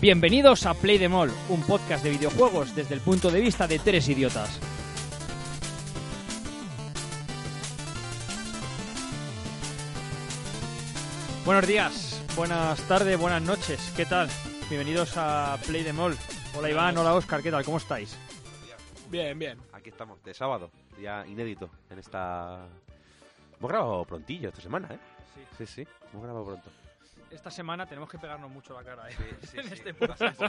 Bienvenidos a Play the Mall, un podcast de videojuegos desde el punto de vista de tres idiotas. Buenos días, buenas tardes, buenas noches, ¿qué tal? Bienvenidos a Play the Mall. Hola Iván, hola Oscar, ¿qué tal? ¿Cómo estáis? Bien, bien. Aquí estamos, de sábado, día inédito en esta... Hemos grabado prontillo esta semana, ¿eh? Sí. Sí, sí, hemos grabado pronto. Esta semana tenemos que pegarnos mucho la cara, ¿eh? Sí, En sí, este podcast.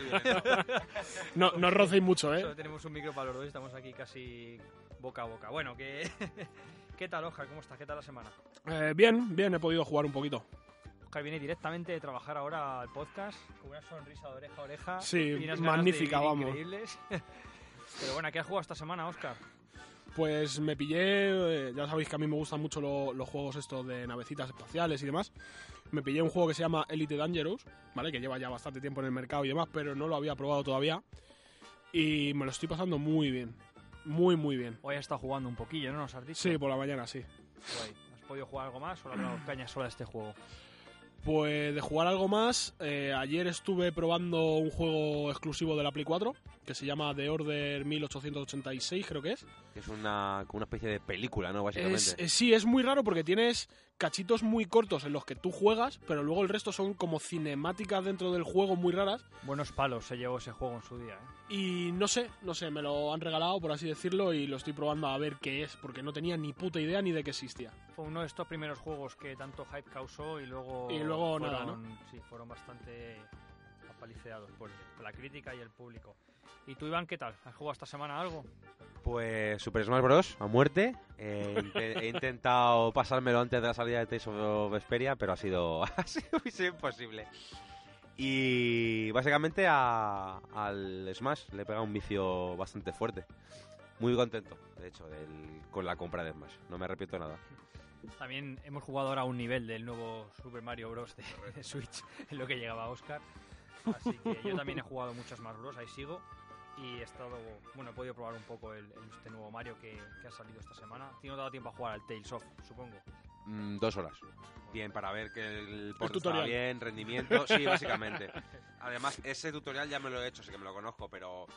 No, no rocéis mucho, ¿eh? Solo tenemos un micro para los dos y estamos aquí casi boca a boca. Bueno, que... ¿qué tal, Oscar? ¿Cómo estás? ¿Qué tal la semana? Eh, bien, bien, he podido jugar un poquito. Oscar viene directamente de trabajar ahora al podcast con una sonrisa de oreja a oreja. Sí, y unas ganas magnífica, vamos. increíbles. Pero bueno, ¿qué has jugado esta semana, Oscar? Pues me pillé, eh, ya sabéis que a mí me gustan mucho lo- los juegos estos de navecitas espaciales y demás. Me pillé un juego que se llama Elite Dangerous, ¿vale? Que lleva ya bastante tiempo en el mercado y demás, pero no lo había probado todavía. Y me lo estoy pasando muy bien. Muy, muy bien. Hoy has estado jugando un poquillo, ¿no? Nos has dicho. Sí, por la mañana, sí. Guay. ¿Has podido jugar algo más o le has dado caña sola a este juego? Pues de jugar algo más, eh, ayer estuve probando un juego exclusivo de la Play 4, que se llama The Order 1886, creo que es. Es una, como una especie de película, ¿no? Básicamente. Es, es- sí, es muy raro porque tienes cachitos muy cortos en los que tú juegas, pero luego el resto son como cinemáticas dentro del juego muy raras. Buenos palos se llevó ese juego en su día, ¿eh? Y no sé, no sé, me lo han regalado, por así decirlo, y lo estoy probando a ver qué es, porque no tenía ni puta idea ni de que existía. Fue uno de estos primeros juegos que tanto hype causó y luego... Y luego fueron, nada, ¿no? Sí, fueron bastante apaliceados por la crítica y el público. ¿Y tú, Iván, qué tal? ¿Has jugado esta semana algo? Pues Super Smash Bros. a muerte. Eh, he intentado pasármelo antes de la salida de Tales of Vesperia, pero ha sido, ha sido misión imposible. Y básicamente a- al Smash le pega un vicio bastante fuerte. Muy contento, de hecho, del- con la compra de Smash. No me arrepiento nada. También hemos jugado ahora a un nivel del nuevo Super Mario Bros. de, de Switch, en lo que llegaba Oscar. Así que yo también he jugado muchos más Bros, ahí sigo. Y he estado, bueno, he podido probar un poco el, el- este nuevo Mario que, que ha salido esta semana. Tiene dado tiempo a jugar al Tales of, supongo. Mm, dos horas. Bien, para ver que el port tutorial. está bien, rendimiento. Sí, básicamente. Además, ese tutorial ya me lo he hecho, así que me lo conozco, pero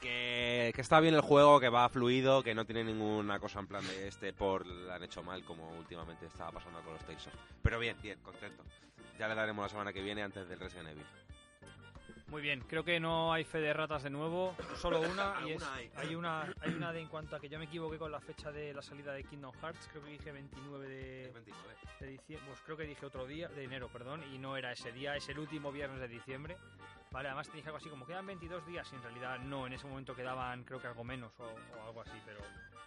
que, que está bien el juego, que va fluido, que no tiene ninguna cosa en plan de este por la han hecho mal, como últimamente estaba pasando con los Tales of. Pero bien, bien, contento. Ya le daremos la semana que viene antes del Resident Evil. Muy bien, creo que no hay fe de ratas de nuevo, solo una. y es, Alguna hay. una, hay una de en cuanto a que yo me equivoqué con la fecha de la salida de Kingdom Hearts, creo que dije 29 de, 29. de diciembre, pues creo que dije otro día, de enero, perdón, y no era ese día, es el último viernes de diciembre. Vale, además te dije algo así como quedan 22 días y en realidad no, en ese momento quedaban creo que algo menos o, o algo así, pero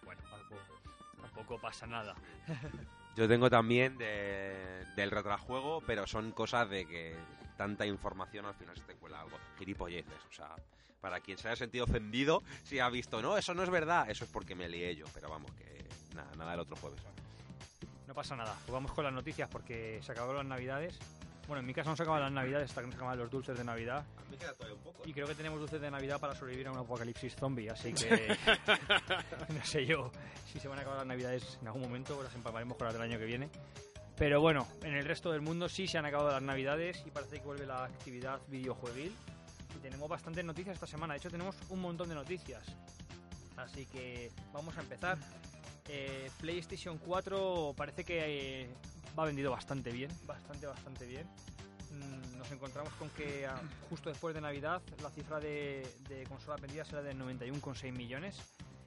bueno, tampoco, tampoco pasa nada. Yo tengo también de- del retrojuego, pero son cosas de que tanta información al final se te cuela algo. Gilipolleces, o sea, para quien se haya sentido ofendido, si ha visto, no, eso no es verdad, eso es porque me lié yo, pero vamos, que nada, nada del otro jueves. No pasa nada, pues vamos con las noticias porque se acabaron las navidades. Bueno, en mi caso no se acaban las navidades hasta que no se acaban los dulces de navidad. Me queda todavía un poco. Y creo que tenemos dulces de Navidad para sobrevivir a un apocalipsis zombie, así que no sé yo si se van a acabar las Navidades en algún momento, las empaparemos con las del año que viene. Pero bueno, en el resto del mundo sí se han acabado las Navidades y parece que vuelve la actividad videojueguil. Y tenemos bastantes noticias esta semana, de hecho tenemos un montón de noticias. Así que vamos a empezar. Eh, PlayStation 4 parece que eh, va vendido bastante bien, bastante, bastante bien. Mm, Nos encontramos con que ah, justo después de Navidad la cifra de, de consolas vendidas era de 91,6 millones.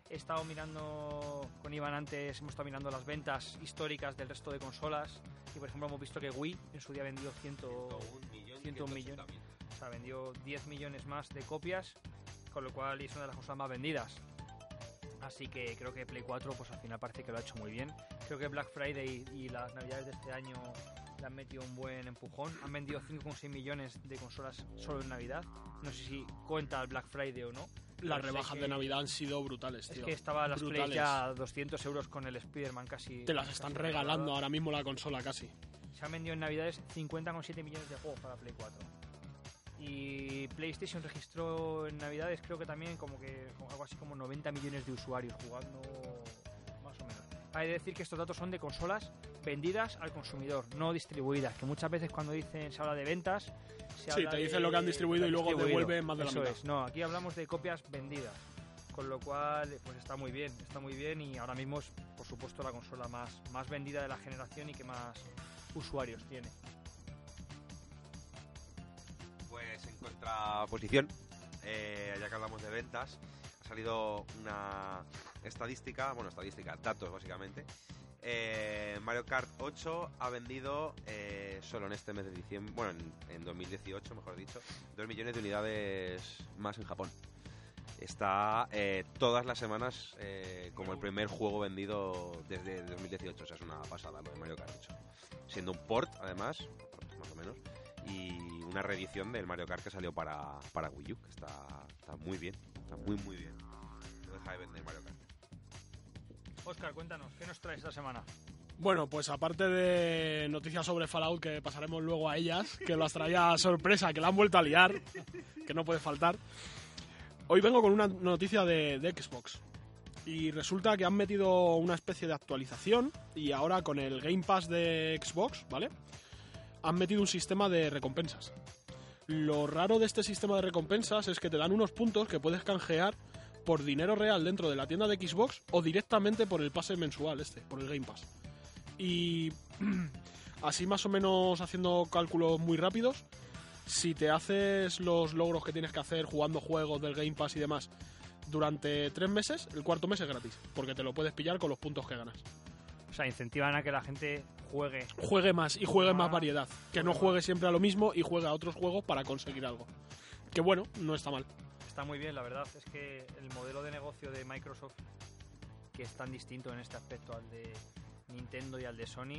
He estado mirando con Iván antes, hemos estado mirando las ventas históricas del resto de consolas y por ejemplo hemos visto que Wii en su día vendió 100, 101 millones. O sea, vendió 10 millones más de copias, con lo cual es una de las consolas más vendidas. Así que creo que Play 4 pues al final parece que lo ha hecho muy bien. Creo que Black Friday y las navidades de este año le han metido un buen empujón. Han vendido 5,6 millones de consolas solo en Navidad. No sé si cuenta el Black Friday o no. Las rebajas que- de Navidad han sido brutales, Es tío. que estaba las Play ya a 200 euros con el Spider-Man casi. Te las están regalando ahora mismo la consola casi. Se han vendido en Navidades 50,7 millones de juegos para Play 4. Y PlayStation registró en Navidades creo que también como que algo así como 90 millones de usuarios jugando. Hay que decir que estos datos son de consolas vendidas al consumidor, no distribuidas. Que muchas veces cuando dicen se habla de ventas, se Sí, habla te de- dicen lo que han distribuido y luego devuelven más de la Eso mitad. es. No, aquí hablamos de copias vendidas. Con lo cual, pues está muy bien, está muy bien y ahora mismo es, por supuesto, la consola más, más vendida de la generación y que más usuarios tiene. Pues en contraposición, eh, ya que hablamos de ventas, salido una estadística, bueno, estadística, datos básicamente. Eh, Mario Kart 8 ha vendido eh, solo en este mes de diciembre, bueno, en, en 2018, mejor dicho, 2 millones de unidades más en Japón. Está eh, todas las semanas eh, como el primer juego vendido desde 2018, o sea, es una pasada lo de Mario Kart 8. Siendo un port, además, más o menos, y una reedición del Mario Kart que salió para, para Wii U, que está, está muy bien, está muy muy bien. No deja de vender Mario Kart. Oscar, cuéntanos, ¿qué nos traes esta semana? Bueno, pues aparte de noticias sobre Fallout, que pasaremos luego a ellas, que las traía sorpresa, que la han vuelto a liar, que no puede faltar. Hoy vengo con una noticia de, de Xbox. Y resulta que han metido una especie de actualización y ahora con el Game Pass de Xbox, ¿vale? Han metido un sistema de recompensas. Lo raro de este sistema de recompensas es que te dan unos puntos que puedes canjear por dinero real dentro de la tienda de Xbox o directamente por el pase mensual este, por el Game Pass. Y así más o menos haciendo cálculos muy rápidos, si te haces los logros que tienes que hacer jugando juegos del Game Pass y demás durante tres meses, el cuarto mes es gratis, porque te lo puedes pillar con los puntos que ganas. O sea, incentivan a que la gente juegue. Juegue más y juegue más Ah. variedad, que no juegue siempre a lo mismo y juegue a otros juegos para conseguir algo. Que bueno, no está mal. Está muy bien, la verdad. Es que el modelo de negocio de Microsoft, que es tan distinto en este aspecto al de Nintendo y al de Sony,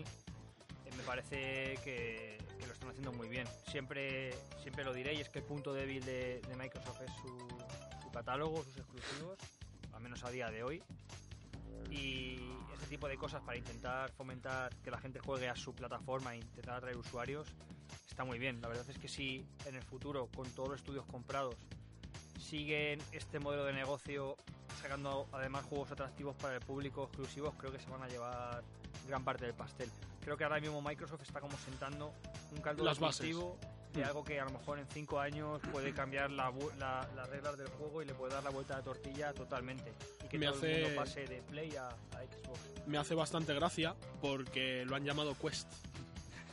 eh, me parece que, que lo están haciendo muy bien. Siempre, siempre lo diré y es que el punto débil de, de Microsoft es su, su catálogo, sus exclusivos, al menos a día de hoy. Y este tipo de cosas para intentar fomentar que la gente juegue a su plataforma e intentar atraer usuarios está muy bien. La verdad es que si en el futuro, con todos los estudios comprados, siguen este modelo de negocio sacando además juegos atractivos para el público exclusivos, creo que se van a llevar gran parte del pastel. Creo que ahora mismo Microsoft está como sentando un caldo Las de cultivo de Mm. algo que a lo mejor en cinco años puede cambiar la bu- la- las reglas del juego y le puede dar la vuelta a la tortilla totalmente. Y que Me todo el hace- mundo pase de Play a, a Xbox. me hace bastante gracia porque lo han llamado Quest.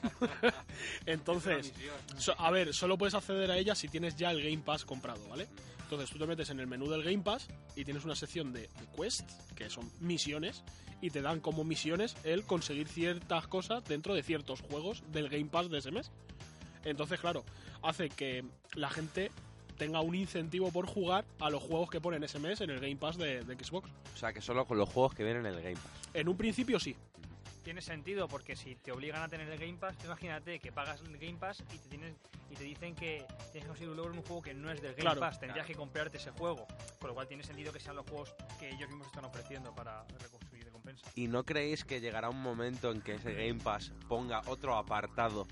Entonces, so- a ver, solo puedes acceder a ella si tienes ya el Game Pass comprado, ¿vale? Entonces tú te metes en el menú del Game Pass y tienes una sección de, de Quest, que son misiones, y te dan como misiones el conseguir ciertas cosas dentro de ciertos juegos del Game Pass de ese mes. Entonces, claro, hace que la gente tenga un incentivo por jugar a los juegos que ponen ese mes en el Game Pass de- de Xbox. O sea, que solo con los juegos que vienen en el Game Pass. En un principio sí, Tiene sentido porque si te obligan a tener el Game Pass, imagínate que pagas el Game Pass y te, tienes, y te dicen que tienes que conseguir un logro en un juego que no es del Game Claro. Pass, tendrías que comprarte ese juego. Con lo cual tiene sentido que sean los juegos que ellos mismos están ofreciendo para reconstruir recompensa. ¿Y no creéis que llegará un momento en que ese Game Pass ponga otro apartado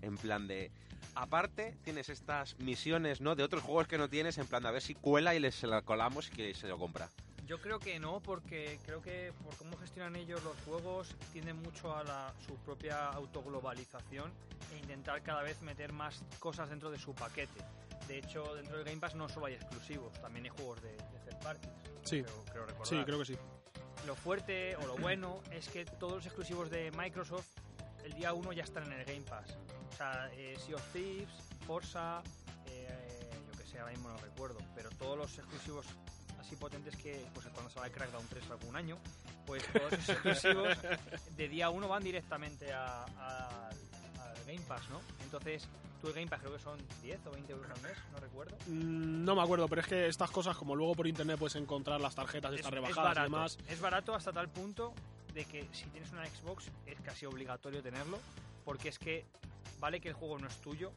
en plan de... Aparte, tienes estas misiones, ¿no? De otros juegos que no tienes, en plan de a ver si cuela y les se la colamos y que se lo compra. Yo creo que no, porque creo que por cómo gestionan ellos los juegos, tienden mucho a la- su propia autoglobalización e intentar cada vez meter más cosas dentro de su paquete. De hecho, dentro del Game Pass no solo hay exclusivos, también hay juegos de, de third parties. Sí. creo, creo sí, creo que sí. Lo fuerte o lo bueno es que todos los exclusivos de Microsoft el día 1 ya están en el Game Pass. O sea, eh, Sea of Thieves, Forza, eh, yo que sé, ahora mismo no recuerdo, pero todos los exclusivos así potentes que, pues cuando salga el Crackdown 3 algún año, pues todos esos exclusivos de día 1 van directamente a- a- al Game Pass, ¿no? Entonces, tú el Game Pass creo que son 10 o 20 euros al mes, no recuerdo. Mm, No me acuerdo, pero es que estas cosas, como luego por internet puedes encontrar las tarjetas estas rebajadas y barato, demás. es barato hasta tal punto de que si tienes una Xbox es casi obligatorio tenerlo, porque es que vale que el juego no es tuyo,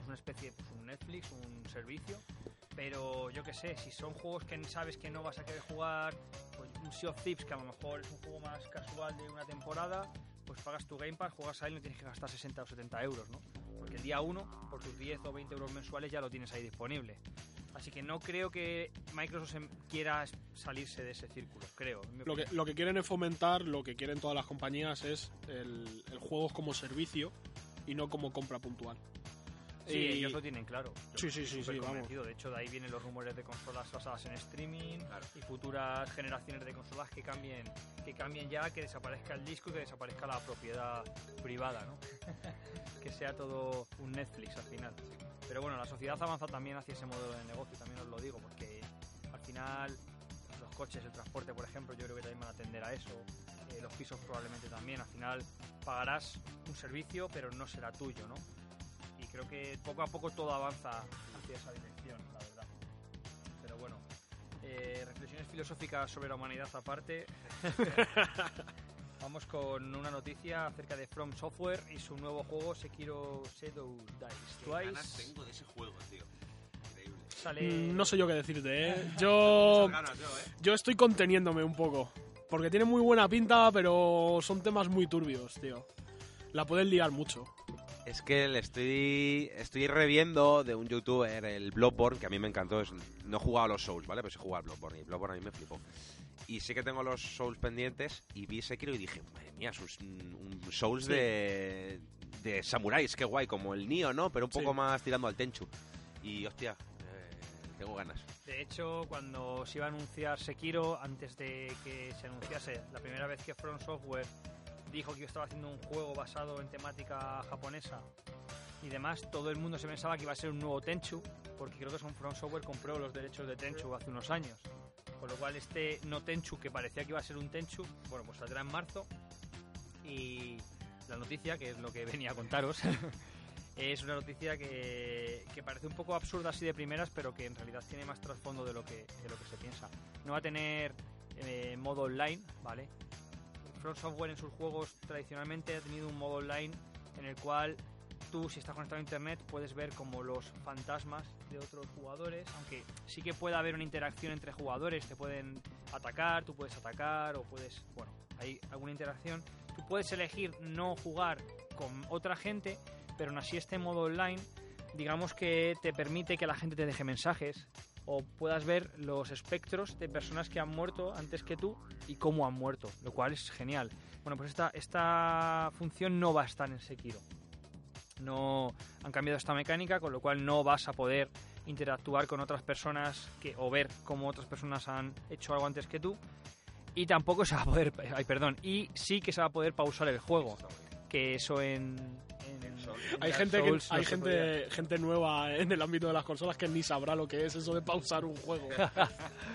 es una especie de pues, un Netflix, un servicio, pero yo que sé, si son juegos que sabes que no vas a querer jugar, pues un Sea of Thieves que a lo mejor es un juego más casual de una temporada, pues pagas tu Game Pass, juegas ahí y no tienes que gastar 60 o 70 euros, ¿no? Porque el día 1, por tus 10 o 20 euros mensuales ya lo tienes ahí disponible. Así que no creo que Microsoft se- quiera salirse de ese círculo, creo. Lo que, lo que quieren es fomentar, lo que quieren todas las compañías es el, el juego como servicio y no como compra puntual. Sí, Y- ellos lo tienen claro. Sí, Yo sí, sí, sí, vamos. convencido. De hecho, de ahí vienen los rumores de consolas basadas en streaming y futuras generaciones de consolas que cambien, que cambien ya, que desaparezca el disco y que desaparezca la propiedad privada, ¿no? que sea todo un Netflix al final. Pero bueno, la sociedad avanza también hacia ese modelo de negocio, también os lo digo, porque al final los coches, el transporte, por ejemplo, yo creo que también van a atender a eso. Eh, los pisos probablemente también. Al final pagarás un servicio, pero no será tuyo, ¿no? y creo que poco a poco todo avanza hacia esa dirección, la verdad. Pero bueno, eh, reflexiones filosóficas sobre la humanidad aparte. Vamos con una noticia acerca de From Software y su nuevo juego Sekiro Shadow Dice Qué ganas Twice. tengo de ese juego, tío. Increíble. Sale... Mm, No sé yo qué decirte, ¿eh? Yo, Muchas ganas yo, ¿eh? yo estoy conteniéndome un poco. Porque tiene muy buena pinta, pero son temas muy turbios, tío. La pueden liar mucho. Es que le estoy, estoy reviendo de un youtuber, el Bloodborne, que a mí me encantó. Es, no he jugado a los Souls, ¿vale? Pero sí he jugado al Bloodborne y Bloodborne a mí me flipó. Y sí que tengo los Souls pendientes y vi Sekiro y dije, madre mía, es un, un Souls Sí. de, de samuráis, qué guay, como el Nioh, ¿no? Pero un poco Sí. más tirando al Tenchu. Y hostia, tengo ganas. De hecho, cuando se iba a anunciar Sekiro, antes de que se anunciase la primera vez que From Software dijo que estaba haciendo un juego basado en temática japonesa y demás, todo el mundo se pensaba que iba a ser un nuevo Tenchu, porque creo que son Software compró los derechos de Tenchu hace unos años. Con lo cual este no Tenchu, que parecía que iba a ser un Tenchu, bueno, pues saldrá en marzo. Y la noticia, que es lo que venía a contaros, es una noticia que, que parece un poco absurda así de primeras, pero que en realidad tiene más trasfondo de lo que, de lo que se piensa. No va a tener eh, modo online, ¿vale? From Software en sus juegos tradicionalmente ha tenido un modo online en el cual tú, si estás conectado a internet, puedes ver como los fantasmas de otros jugadores, aunque sí que puede haber una interacción entre jugadores, te pueden atacar, tú puedes atacar o puedes, bueno, hay alguna interacción. Tú puedes elegir no jugar con otra gente, pero aún así este modo online, digamos que te permite que la gente te deje mensajes o puedas ver los espectros de personas que han muerto antes que tú y cómo han muerto, lo cual es genial. Bueno, pues esta, esta función no va a estar en Sekiro. No han cambiado esta mecánica, con lo cual no vas a poder interactuar con otras personas que, o ver cómo otras personas han hecho algo antes que tú. Y tampoco se va a poder, ay, perdón, y sí que se va a poder pausar el juego, que eso en, Hay gente, que, hay gente, gente nueva en el ámbito de las consolas que ni sabrá lo que es eso de pausar un juego.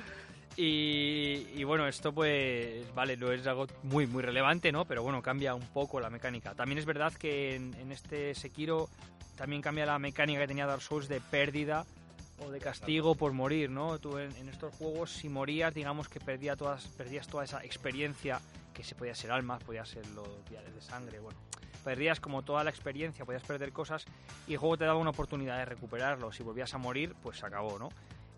Y, y bueno, esto pues, vale, no es algo muy, muy relevante, ¿no? Pero bueno, cambia un poco la mecánica. También es verdad que en, en este Sekiro también cambia la mecánica que tenía Dark Souls de pérdida o de castigo por morir, ¿no? Tú en, en estos juegos, si morías, digamos que perdía todas, perdías toda esa experiencia, que se podía ser almas, podía ser los viales de sangre, bueno. Perdías como toda la experiencia, podías perder cosas y el juego te daba una oportunidad de recuperarlo. Si volvías a morir, pues se acabó, ¿no?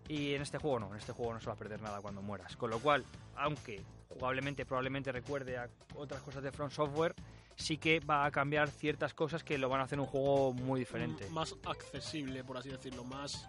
Y en este juego no, en este juego no se va a perder nada cuando mueras. Con lo cual, aunque jugablemente probablemente recuerde a otras cosas de Front Software, sí que va a cambiar ciertas cosas que lo van a hacer un juego muy diferente. Más accesible, por así decirlo. Más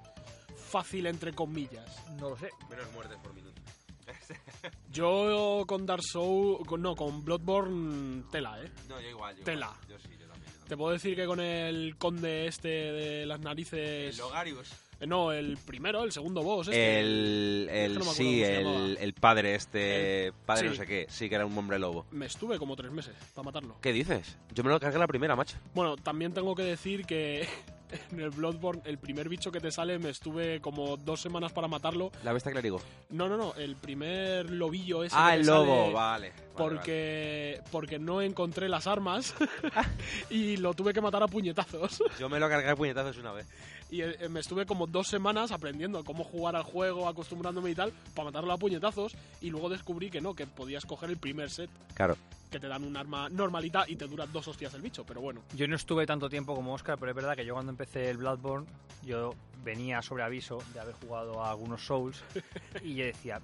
fácil, entre comillas. No lo sé. Menos muertes por minuto. Yo con Dark Souls... con- no, con Bloodborne tela, ¿eh? No, yo igual. Yo Tela. igual. Yo sí, yo también. yo también. Te puedo decir que con el conde este de las narices... El Logarius. Eh, No, el primero, el segundo boss. Este. El, el no sí, el, el padre este, padre sí. no sé qué, sí que era un hombre lobo. Me estuve como tres meses para matarlo. ¿Qué dices? Yo me lo cargué la primera, macho. Bueno, también tengo que decir que en el Bloodborne, el primer bicho que te sale, me estuve como dos semanas para matarlo. La bestia clérigo. No, no, no, el primer lobillo ese. Ah, que el lobo, vale. vale, Porque, porque no encontré las armas y lo tuve que matar a puñetazos. Yo me lo cargué a puñetazos una vez. Y eh, me estuve como dos semanas aprendiendo cómo jugar al juego, acostumbrándome y tal, para matarlo a puñetazos. Y luego descubrí que no, que podías coger el primer set, Claro. que te dan un arma normalita y te dura dos hostias el bicho, pero bueno. Yo no estuve tanto tiempo como Oscar, pero es verdad que yo cuando empecé el Bloodborne, yo venía sobre aviso de haber jugado a algunos Souls y yo decía,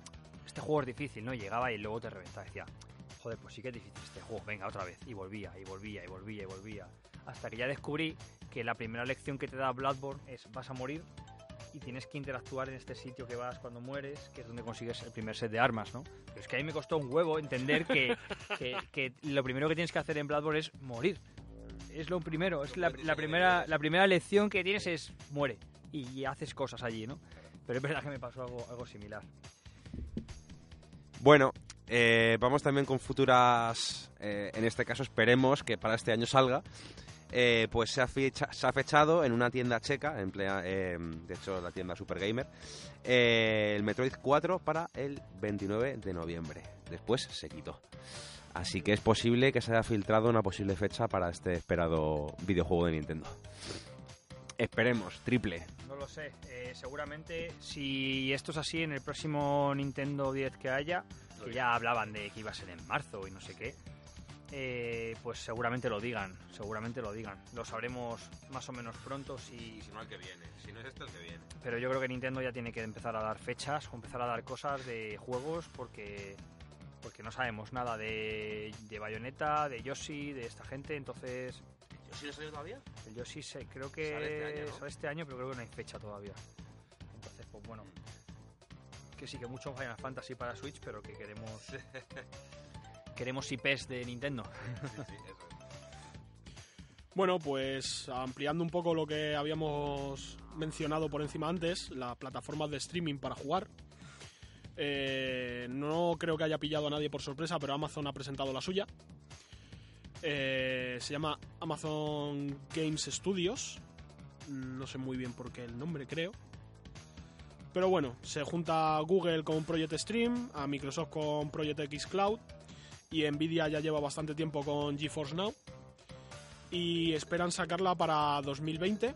este juego es difícil, ¿no? Llegaba y luego te reventaba. Decía, joder, pues sí que es difícil este juego, venga, otra vez. Y volvía, y volvía, y volvía, y volvía. Hasta que ya descubrí que la primera lección que te da Bloodborne es vas a morir y tienes que interactuar en este sitio que vas cuando mueres, que es donde consigues el primer set de armas, ¿no? Pero es que a mí me costó un huevo entender que, que- que lo primero que tienes que hacer en Bloodborne es morir. Es lo primero, es la, la primera, la primera lección que tienes es muere y haces cosas allí, ¿no? Pero es verdad que me pasó algo, algo similar. Bueno, eh, vamos también con futuras. eh, en este caso, esperemos que para este año salga. Eh, pues se ha, fecha- se ha fechado en una tienda checa, en plena- eh, de hecho la tienda Super Gamer, eh, el Metroid 4 para el 29 de noviembre. Después se quitó. Así que es posible que se haya filtrado una posible fecha para este esperado videojuego de Nintendo. Esperemos, triple. No lo sé. eh, seguramente, si esto es así, en el próximo Nintendo 10 que haya, que ya hablaban de que iba a ser en marzo y no sé qué, eh, pues seguramente lo digan. Seguramente lo digan. Lo sabremos más o menos pronto. Si, si no el que viene, si no es este el que viene. pero yo creo que Nintendo ya tiene que empezar a dar fechas o empezar a dar cosas de juegos porque porque no sabemos nada de, de Bayonetta, de Yoshi, de esta gente. Entonces, ¿Yo sí no salido todavía? el Yoshi se, creo que Sale este año, ¿no? sale este año, pero creo que no hay fecha todavía. Entonces, pues bueno. Que sí que mucho Final Fantasy para Switch, pero que queremos. queremos IPs de Nintendo. Bueno, pues ampliando un poco lo que habíamos mencionado por encima antes, las plataformas de streaming para jugar. Eh, no creo que haya pillado a nadie por sorpresa, pero Amazon ha presentado la suya. Eh, se llama Amazon Games Studios. No sé muy bien por qué el nombre, creo. Pero bueno, se junta Google con Project Stream, a Microsoft con Project X Cloud y Nvidia ya lleva bastante tiempo con GeForce Now y esperan sacarla para 2020.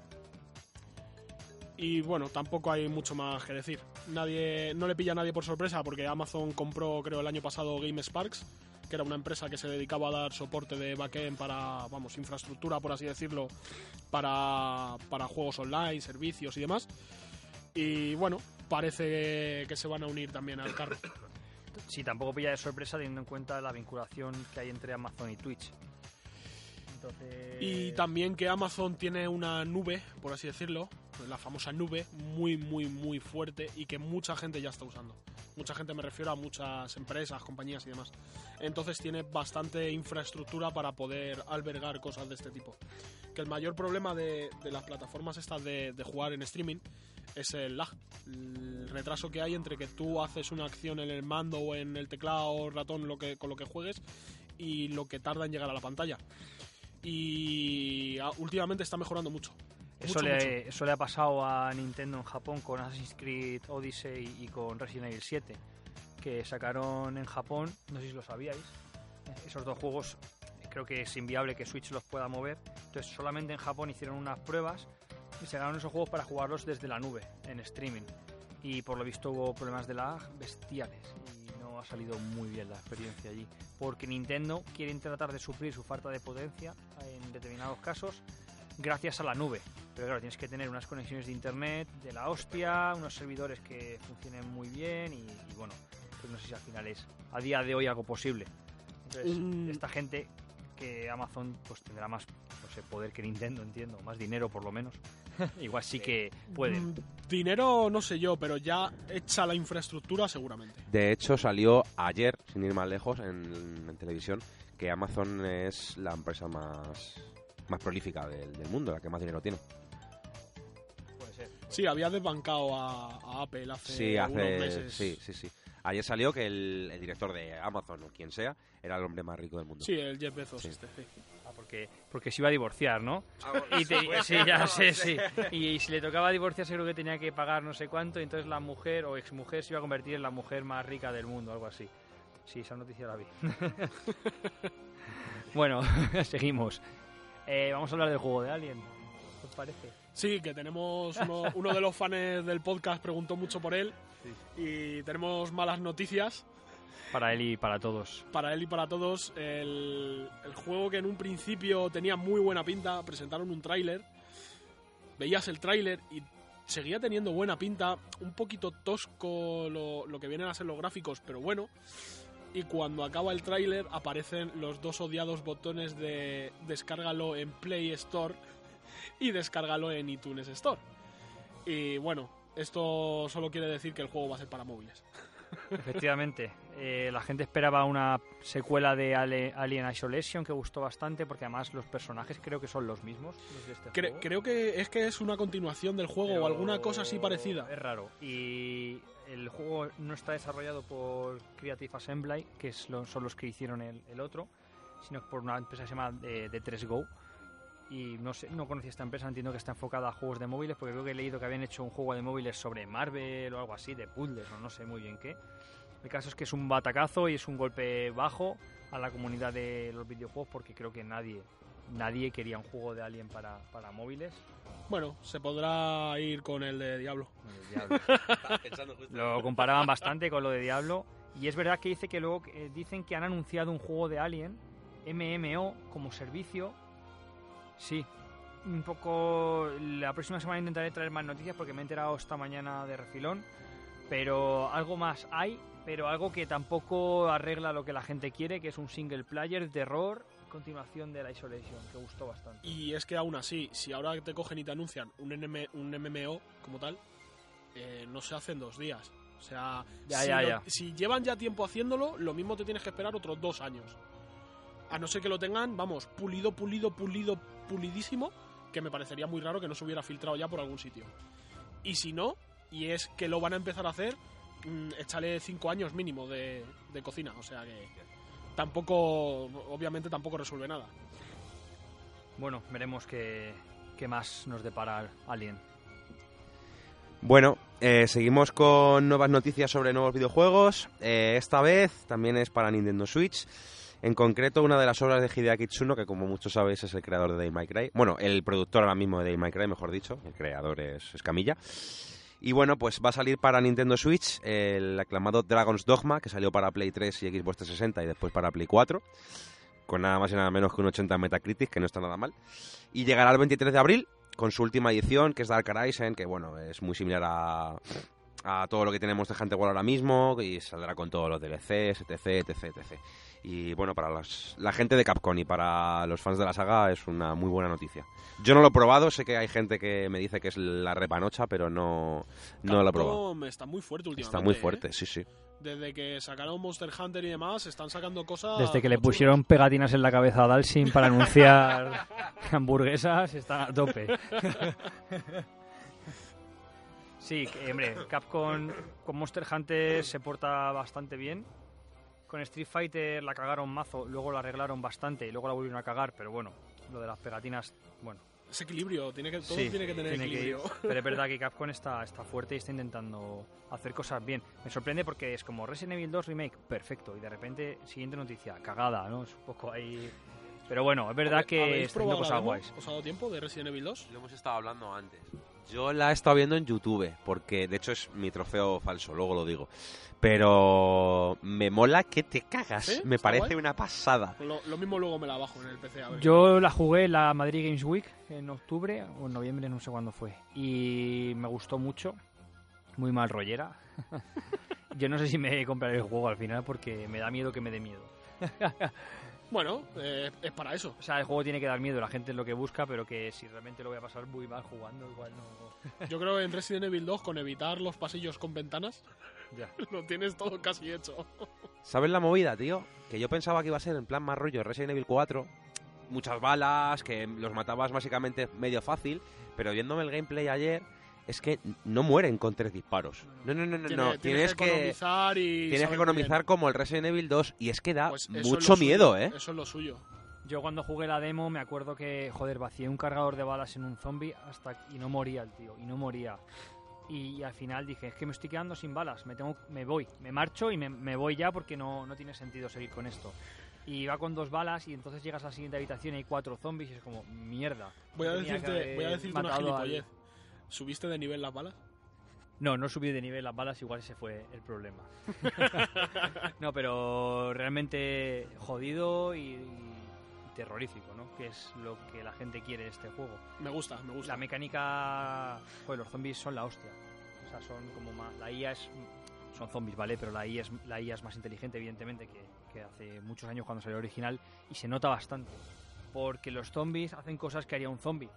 Y bueno, tampoco hay mucho más que decir. Nadie, no le pilla a nadie por sorpresa porque Amazon compró, creo, el año pasado GameSparks, que era una empresa que se dedicaba a dar soporte de backend para, vamos, infraestructura, por así decirlo, para, para juegos online, servicios y demás. Y bueno, parece que se van a unir también al carro. Sí, tampoco pilla de sorpresa teniendo en cuenta la vinculación que hay entre Amazon y Twitch. Entonces... Y también que Amazon tiene una nube, por así decirlo, la famosa nube, muy, muy, muy fuerte y que mucha gente ya está usando. Mucha gente me refiero a muchas empresas, compañías y demás. Entonces tiene bastante infraestructura para poder albergar cosas de este tipo. Que el mayor problema de, de las plataformas estas de, de jugar en streaming es el lag, el retraso que hay entre que tú haces una acción en el mando o en el teclado o ratón lo que, con lo que juegues y lo que tarda en llegar a la pantalla y ah, últimamente está mejorando mucho. Eso Mucho, le, mucho. eso le ha pasado a Nintendo en Japón con Assassin's Creed Odyssey y con Resident Evil 7, que sacaron en Japón, no sé si lo sabíais, esos dos juegos creo que es inviable que Switch los pueda mover, entonces solamente en Japón hicieron unas pruebas y sacaron esos juegos para jugarlos desde la nube, en streaming. Y por lo visto hubo problemas de lag bestiales y no ha salido muy bien la experiencia allí. Porque Nintendo quiere tratar de suplir su falta de potencia en determinados casos gracias a la nube. Pero claro, tienes que tener unas conexiones de internet de la hostia, unos servidores que funcionen muy bien y, y bueno, pues no sé si al final es a día de hoy algo posible. Entonces, Mm. esta gente que Amazon pues tendrá más no sé, poder que Nintendo, entiendo, más dinero por lo menos. Igual sí que pueden. Mm, Dinero no sé yo, pero ya hecha la infraestructura seguramente. De hecho, salió ayer, sin ir más lejos, en, en televisión, que Amazon es la empresa más, más prolífica del, del mundo, la que más dinero tiene. Puede ser. Sí, había desbancado a, a Apple hace, Sí, unos hace. meses. Sí, sí, sí. Ayer salió que el, el director de Amazon o quien sea era el hombre más rico del mundo. Sí, el Jeff Bezos Sí. este, sí. Porque, porque se iba a divorciar, ¿no? Ah, Y te- sí, ya sé, sí. Y, si le tocaba divorciarse creo que tenía que pagar no sé cuánto y entonces la mujer o exmujer se iba a convertir en la mujer más rica del mundo, algo así. Sí, esa noticia la vi. bueno, seguimos. Eh, vamos a hablar del juego de Alien. ¿Qué os parece? Sí, que tenemos uno, uno de los fans del podcast preguntó mucho por él y tenemos malas noticias Para él y para todos. para él y para todos. El, juego que en un principio tenía muy buena pinta, presentaron un tráiler, veías el tráiler y seguía teniendo buena pinta, un poquito tosco lo, lo que vienen a ser los gráficos, pero bueno. Y cuando acaba el tráiler aparecen los dos odiados botones de descárgalo en Play Store y descárgalo en iTunes Store. Y bueno, esto solo quiere decir que el juego va a ser para móviles. Efectivamente, eh, la gente esperaba una secuela de Alien Isolation que gustó bastante porque además los personajes creo que son los mismos. los de este Cre- juego. creo que es que es una continuación del juego o Pero alguna cosa así parecida. Es raro. Y el juego no está desarrollado por Creative Assembly, que es lo- son los que hicieron el, el otro, sino por una empresa que se llama eh, D3Go. Y no sé, no conocía esta empresa, entiendo que está enfocada a juegos de móviles, porque creo que he leído que habían hecho un juego de móviles sobre Marvel o algo así, de puzzles o no sé muy bien qué. El caso es que es un batacazo y es un golpe bajo a la comunidad de los videojuegos, porque creo que nadie, nadie quería un juego de Alien para, para móviles. Bueno, se podrá ir con el de Diablo. Lo comparaban bastante con lo de Diablo. Y es verdad que dice que luego eh, dicen que han anunciado un juego de Alien, MMO, como servicio. Sí. Un poco. La próxima semana intentaré traer más noticias porque me he enterado esta mañana de refilón. Pero algo más hay, pero algo que tampoco arregla lo que la gente quiere, que es un single player de terror, continuación de la Isolation, que gustó bastante. Y es que aún así, si ahora te cogen y te anuncian un, NM un MMO como tal, eh, no se hace en dos días. O sea, Ya, si, ya, lo- ya. si llevan ya tiempo haciéndolo, lo mismo te tienes que esperar otros dos años. A no ser que lo tengan, vamos, pulido, pulido, pulido, pulidísimo, que me parecería muy raro que no se hubiera filtrado ya por algún sitio. Y si no, y es que lo van a empezar a hacer, mm, échale cinco años mínimo de, de cocina. O sea que tampoco, obviamente tampoco resuelve nada. Bueno, veremos qué, qué más nos depara Alien. Bueno, eh, seguimos con nuevas noticias sobre nuevos videojuegos. Eh, esta vez también es para Nintendo Switch. En concreto, una de las obras de Hideaki Tsuno, que como muchos sabéis es el creador de Devil May Cry. Bueno, el productor ahora mismo de Devil May Cry, mejor dicho. El creador es Escamilla. Y bueno, pues va a salir para Nintendo Switch el aclamado Dragon's Dogma, que salió para Play 3 y Xbox 360 y después para Play 4. Con nada más y nada menos que un 80 en Metacritic, que no está nada mal. Y llegará el 23 de abril con su última edición, que es Dark Horizon, que bueno, es muy similar a, a todo lo que tenemos de Hunter World ahora mismo, y saldrá con todos los DLCs, etc, etc, etc. Y bueno, para las- la gente de Capcom y para los fans de la saga es una muy buena noticia. Yo no lo he probado, sé que hay gente que me dice que es la repanocha, pero no, no lo he probado. Está muy fuerte últimamente. Está muy ¿eh? fuerte, sí, sí. Desde que sacaron Monster Hunter y demás, están sacando cosas. Desde que le pusieron pegatinas en la cabeza a Dalsin para anunciar hamburguesas, están a tope. Sí, hombre, Capcom con Monster Hunter se porta bastante bien. Con Street Fighter la cagaron mazo, luego la arreglaron bastante y luego la volvieron a cagar, pero bueno, lo de las pegatinas, bueno. Ese equilibrio, tiene que, todo Sí, tiene que tener tiene equilibrio. Pero es verdad que Capcom está, está fuerte y está intentando hacer cosas bien. Me sorprende porque es como Resident Evil 2 Remake, perfecto. Y de repente, siguiente noticia, cagada, ¿no? Es un poco ahí... Pero bueno, es verdad que ¿Habéis está haciendo cosas guays. ¿Os ha dado tiempo de Resident Evil 2? Lo hemos estado hablando antes. Yo la he estado viendo en YouTube, porque de hecho es mi trofeo falso, luego lo digo. Pero me mola que te cagas. ¿Sí? Me ¿Está parece guay? una pasada. Lo, lo mismo luego me la bajo en el PC. A ver Yo la jugué en la Madrid Games Week en octubre o en noviembre, no sé cuándo fue. Y me gustó mucho. Muy mal rollera. Yo no sé si me compraré el juego al final porque me da miedo que me dé miedo. Bueno, eh, es para eso. O sea, el juego tiene que dar miedo, la gente es lo que busca, pero que si realmente lo voy a pasar muy mal jugando, igual no... Yo creo que en Resident Evil 2, con evitar los pasillos con ventanas, Ya. lo tienes todo casi hecho. ¿Sabes la movida, tío? Que yo pensaba que iba a ser en plan más rollo Resident Evil 4. Muchas balas, que los matabas básicamente medio fácil. Pero viéndome el gameplay ayer, es que no mueren con tres disparos. No, no, no, no. Tiene- no. Tienes, que, economizar y. tienes que economizar bien. como el Resident Evil 2. Y es que da Pues mucho suyo, miedo, ¿eh? Eso es lo suyo. Yo cuando jugué la demo me acuerdo que, joder, vacié un cargador de balas en un zombie hasta y no moría el tío, y no moría. Y, al final dije, es que me estoy quedando sin balas, me tengo, me voy, me marcho y me, me voy ya porque no, no tiene sentido seguir con esto. Y va con dos balas y entonces llegas a la siguiente habitación y hay cuatro zombies y es como, mierda. Voy a decirte, voy a decirte una gilipollez. ¿Subiste de nivel las balas? No, no subí de nivel las balas, igual ese fue el problema. no, pero realmente jodido y, terrorífico, ¿no? Que es lo que la gente quiere de este juego. Me gusta, me gusta. La mecánica... Pues los zombies son la hostia. O sea, son como más... La IA es... Son zombies, ¿vale? Pero la IA es, la IA es más inteligente, evidentemente, que, que hace muchos años cuando salió el original. Y se nota bastante. Porque los zombies hacen cosas que haría un zombie.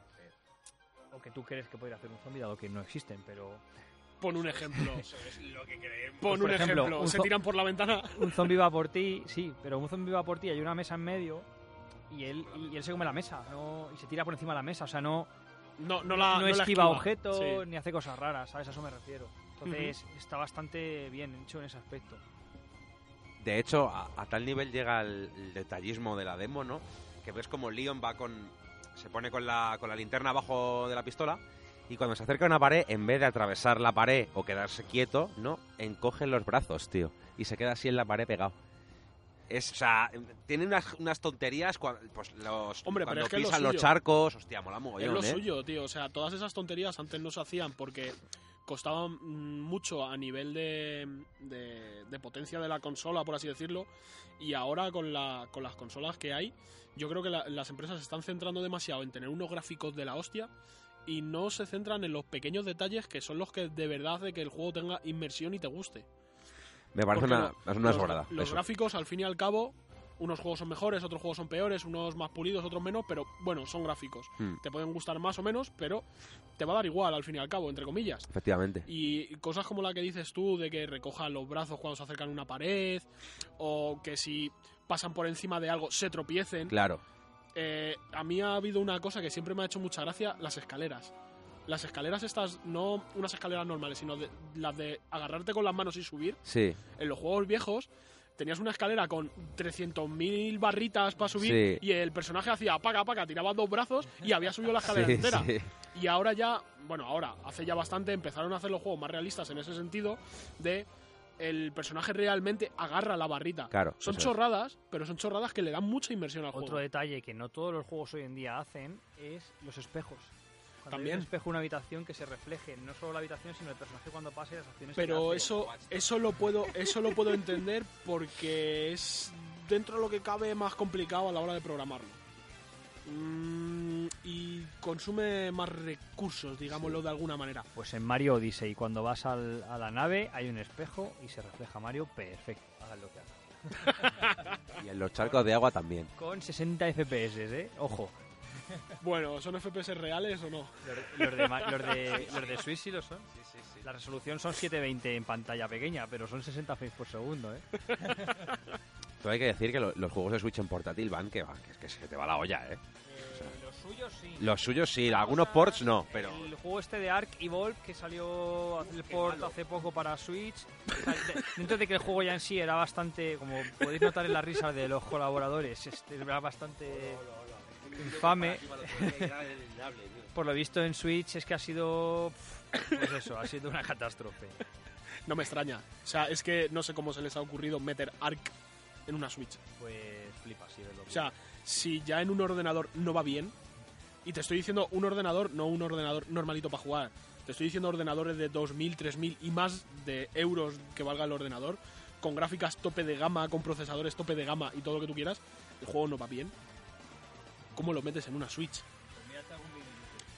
O que tú crees que podría hacer un zombie, dado que no existen, pero... Pon un ejemplo. lo que creemos. Pon Por un ejemplo, ejemplo. un Se tiran por la ventana. Un zombie va por ti, sí, pero un zombie va por ti, hay una mesa en medio y él, y él se come la mesa no, y se tira por encima de la mesa, o sea, no, No, no la no, no la esquiva objetos Sí. ni hace cosas raras, ¿sabes? A eso me refiero. Entonces está bastante bien hecho en ese aspecto. De hecho, a, a tal nivel llega el, el detallismo de la demo, ¿no? Que ves como Leon va con. Se pone con la, con la linterna abajo de la pistola. Y cuando se acerca a una pared, en vez de atravesar la pared o quedarse quieto, ¿no? Encoge los brazos, tío. Y se queda así en la pared pegado. Es, o sea, tiene unas, unas tonterías cuando, pues los, Hombre, cuando es que es lo pisan los charcos. Hostia, mola Es mogollón, lo ¿eh? suyo, tío. O sea, todas esas tonterías antes no se hacían porque costaban mm, mucho a nivel de, de, de potencia de la consola, por así decirlo. Y ahora con, la, con las consolas que hay, yo creo que la- las empresas se están centrando demasiado en tener unos gráficos de la hostia y no se centran en los pequeños detalles que son los que de verdad hacen que el juego tenga inmersión y te guste. Me parece Porque una, es una los, sobrada. los gráficos, al fin y al cabo, unos juegos son mejores, otros juegos son peores, unos más pulidos, otros menos, pero bueno, son gráficos. Hmm, Te pueden gustar más o menos, pero te va a dar igual, al fin y al cabo, entre comillas. efectivamente. Y cosas como la que dices tú, de que recojan los brazos cuando se acercan a una pared, o que si pasan por encima de algo se tropiecen. Claro. Eh, a mí ha habido una cosa que siempre me ha hecho mucha gracia, las escaleras. Las escaleras estas, no unas escaleras normales, sino de- las de agarrarte con las manos y subir. Sí. En los juegos viejos tenías una escalera con 300.000 barritas para subir Sí. y el personaje hacía apaga, apaga, tiraba dos brazos y había subido la escalera Sí, entera. sí. Y ahora ya, bueno, ahora, hace ya bastante, empezaron a hacer los juegos más realistas en ese sentido de el personaje realmente agarra la barrita. Claro. Son eso chorradas, pero son chorradas que le dan mucha inmersión al Otro juego. detalle que no todos los juegos hoy en día hacen es los espejos. Cuando hay También. un espejo una habitación que se refleje no solo la habitación, sino el personaje cuando pase y las acciones que Pero hace. eso, eso lo puedo, eso lo puedo entender porque es dentro de lo que cabe más complicado a la hora de programarlo. Mm, y consume más recursos, digámoslo de alguna manera. Pues en Mario Odyssey, cuando vas al- a la nave, hay un espejo y se refleja Mario perfecto. Hagan lo que hagan. Y en los charcos de agua también. Con 60 FPS, ¿eh? Ojo. Bueno, ¿son FPS reales o no? Los, de, los de, los de Switch sí lo son. La resolución son 720 en pantalla pequeña, pero son 60 frames por segundo, ¿eh? Pero hay que decir que lo- los juegos de Switch en portátil van que va, que es que se te va la olla, ¿eh? los suyos sí. Los suyos sí, algunos ports no, pero... El juego este de Ark Evolve que salió el port hace poco para Switch. o sea, de- dentro de que el juego ya en sí era bastante, como podéis notar en la risa de los colaboradores, este, era bastante infame. Por lo visto en Switch es que ha sido, pues eso, ha sido una catástrofe. No me extraña. O sea, es que no sé cómo se les ha ocurrido meter Arc en una Switch. Pues flipa, sí, verlo. O sea, si ya en un ordenador no va bien, y te estoy diciendo un ordenador, no un ordenador normalito para jugar, te estoy diciendo ordenadores de 2.000, 3.000 y más de euros que valga el ordenador, con gráficas tope de gama, con procesadores tope de gama y todo lo que tú quieras, el juego no va bien. ¿Cómo lo metes en una Switch?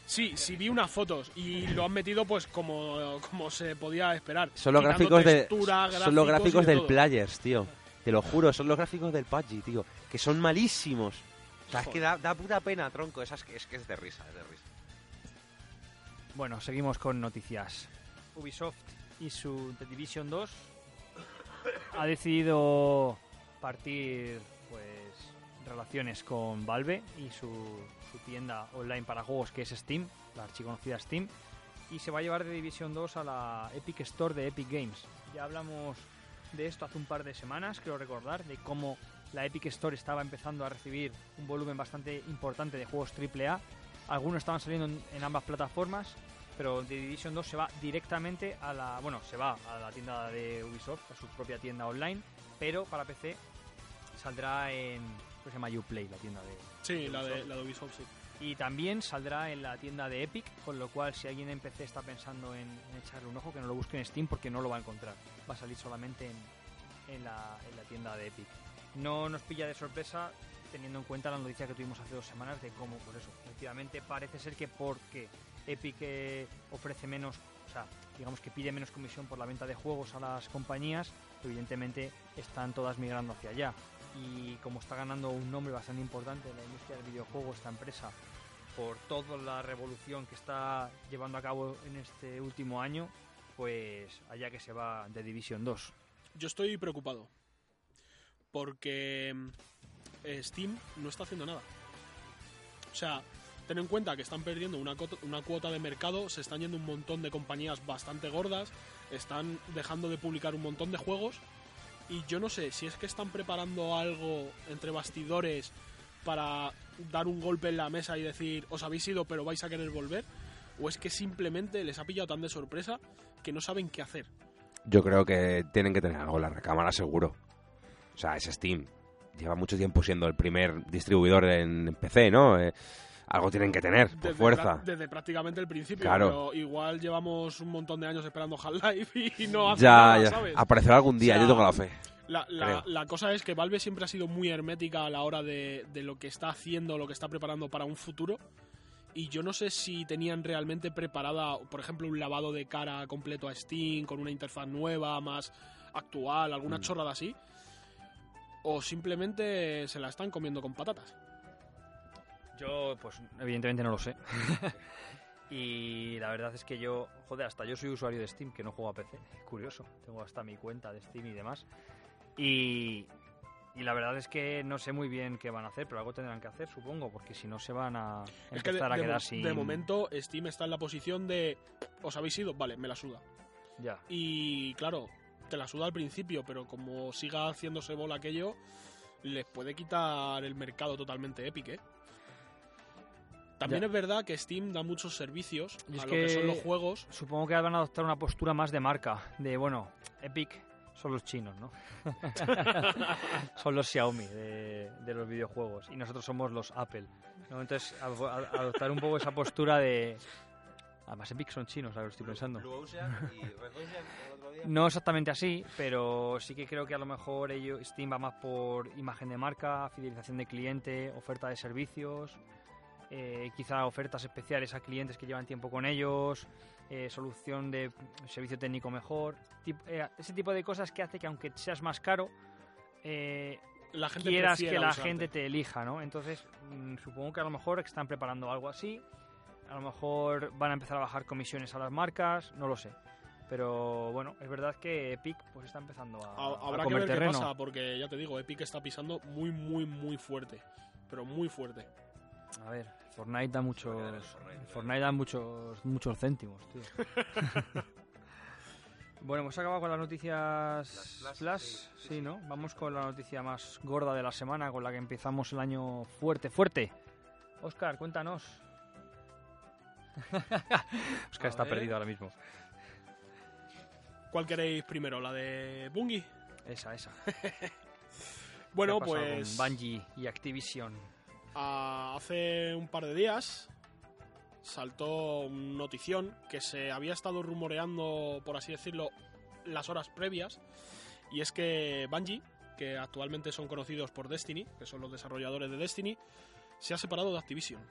Sí, sí vi unas fotos y lo han metido pues como, como se podía esperar. Son los gráficos, de, textura, son los gráficos de del todo. Players, tío. Te lo juro, son los gráficos del PUBG, tío. Que son malísimos. O sea, es que da, da puta pena, tronco. Esa es, que, es que es de risa, es de risa. Bueno, seguimos con noticias. Ubisoft y su The Division 2 ha decidido partir relaciones con Valve y su, su tienda online para juegos que es Steam, la archiconocida Steam, y se va a llevar The Division 2 a la Epic Store de Epic Games. Ya hablamos de esto hace un par de semanas, creo recordar, de cómo la Epic Store estaba empezando a recibir un volumen bastante importante de juegos AAA. Algunos estaban saliendo en, ambas plataformas, pero The Division 2 se va directamente a la, bueno, se va a la tienda de Ubisoft, a su propia tienda online, pero para PC saldrá en, que se llama Uplay, la tienda de, Sí, la de, la de Ubisoft, sí. y también saldrá en la tienda de Epic, con lo cual si alguien en PC está pensando en, en echarle un ojo, que no lo busque en Steam porque no lo va a encontrar. Va a salir solamente en, en la, en la tienda de Epic. No nos pilla de sorpresa teniendo en cuenta la noticia que tuvimos hace dos semanas de cómo, por eso, efectivamente parece ser que porque Epic eh, ofrece menos, o sea, digamos que pide menos comisión por la venta de juegos a las compañías, evidentemente están todas migrando hacia allá. Y como está ganando un nombre bastante importante en la industria del videojuego esta empresa, por toda la revolución que está llevando a cabo en este último año, pues allá que se va de Division 2. Yo estoy preocupado. Porque eh, Steam no está haciendo nada. O sea, ten en cuenta que están perdiendo una, una cuota de mercado, se están yendo un montón de compañías bastante gordas, están dejando de publicar un montón de juegos. Y yo no sé si es que están preparando algo entre bastidores para dar un golpe en la mesa y decir, os habéis ido pero vais a querer volver. O es que simplemente les ha pillado tan de sorpresa que no saben qué hacer. Yo creo que tienen que tener algo en la recámara seguro. O sea, es Steam. Lleva mucho tiempo siendo el primer distribuidor en PC, ¿no? Eh, algo tienen que tener, por desde, fuerza. desde prácticamente el principio. Claro. Pero igual llevamos un montón de años esperando Half-Life y no hace Ya, nada, ya. ¿sabes? Aparecerá algún día, O sea, yo tengo la fe. La, la- la cosa es que Valve siempre ha sido muy hermética a la hora de, de lo que está haciendo, lo que está preparando para un futuro. Y yo no sé si tenían realmente preparada, por ejemplo, un lavado de cara completo a Steam, con una interfaz nueva, más actual, alguna Mm. chorrada así. O simplemente se la están comiendo con patatas. Yo, pues, evidentemente no lo sé. y la verdad es que yo, joder, hasta yo soy usuario de Steam, que no juego a PC. Curioso. Tengo hasta mi cuenta de Steam y demás. Y, y la verdad es que no sé muy bien qué van a hacer, pero algo tendrán que hacer, supongo, porque si no se van a Es que de, empezar a quedar sin... de momento Steam está en la posición de ¿os habéis ido? Vale, me la suda. Ya. Y claro, te la suda al principio, pero como siga haciéndose bola aquello, les puede quitar el mercado totalmente Epic, ¿eh? También Ya. es verdad que Steam da muchos servicios Y es a lo que son que- los juegos. Supongo que van a adoptar una postura más de marca, de bueno, Epic son los chinos, ¿no? son los Xiaomi de, de los videojuegos y nosotros somos los Apple. ¿no? Entonces, a- a- adoptar un poco esa postura de... Además, Epic son chinos, ahora lo estoy pensando. No exactamente así, pero sí que creo que a lo mejor ellos, Steam va más por imagen de marca, fidelización de cliente, oferta de servicios, eh, quizá ofertas especiales a clientes que llevan tiempo con ellos, eh, solución de servicio técnico mejor, tip- eh, ese tipo de cosas que hace que aunque seas más caro, eh, La gente quieras que la gente te elija, ¿no? Entonces, mm, supongo que a lo mejor están preparando algo así, a lo mejor van a empezar a bajar comisiones a las marcas, no lo sé. Pero bueno, es verdad que Epic pues está empezando a, a Habrá que comer ver qué terreno. pasa, porque ya te digo, Epic está pisando muy, muy, muy fuerte. Pero muy fuerte. A ver, Fortnite da muchos Fortnite da muchos muchos céntimos, tío. bueno, hemos acabado con las noticias Las flash, flash, sí, sí, sí, ¿no? Vamos con la noticia más gorda de la semana, con la que empezamos el año fuerte, fuerte. Oscar, cuéntanos. Oscar A está ver. perdido ahora mismo. ¿Cuál queréis primero? ¿La de Bungie? Esa, esa. Bueno, ¿Qué ha pasado pues. con Bungie y Activision. Hace un par de días saltó una notición que se había estado rumoreando, por así decirlo, las horas previas. Y es que Bungie, que actualmente son conocidos por Destiny, que son los desarrolladores de Destiny, se ha separado de Activision.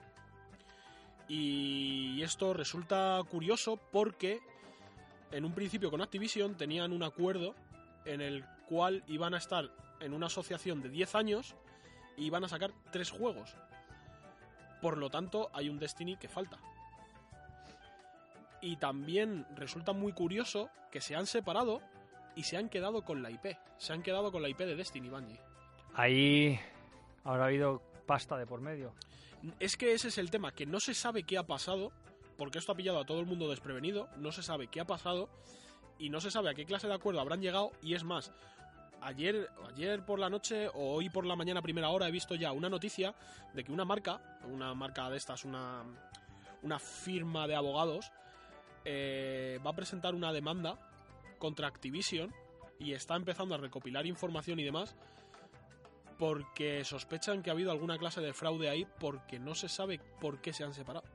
Y esto resulta curioso porque en un principio con Activision tenían un acuerdo en el cual iban a estar en una asociación de 10 años y iban a sacar tres juegos. Por lo tanto, hay un Destiny que falta. Y también resulta muy curioso que se han separado y se han quedado con la IP. Se han quedado con la IP de Destiny Bungie. Ahí habrá habido pasta de por medio. Es que ese es el tema, que no se sabe qué ha pasado, porque esto ha pillado a todo el mundo desprevenido, no se sabe qué ha pasado y no se sabe a qué clase de acuerdo habrán llegado y es más, ayer, ayer por la noche o hoy por la mañana primera hora he visto ya una noticia de que una marca, una marca de estas, una, una firma de abogados, eh, va a presentar una demanda contra Activision y está empezando a recopilar información y demás porque sospechan que ha habido alguna clase de fraude ahí porque no se sabe por qué se han separado.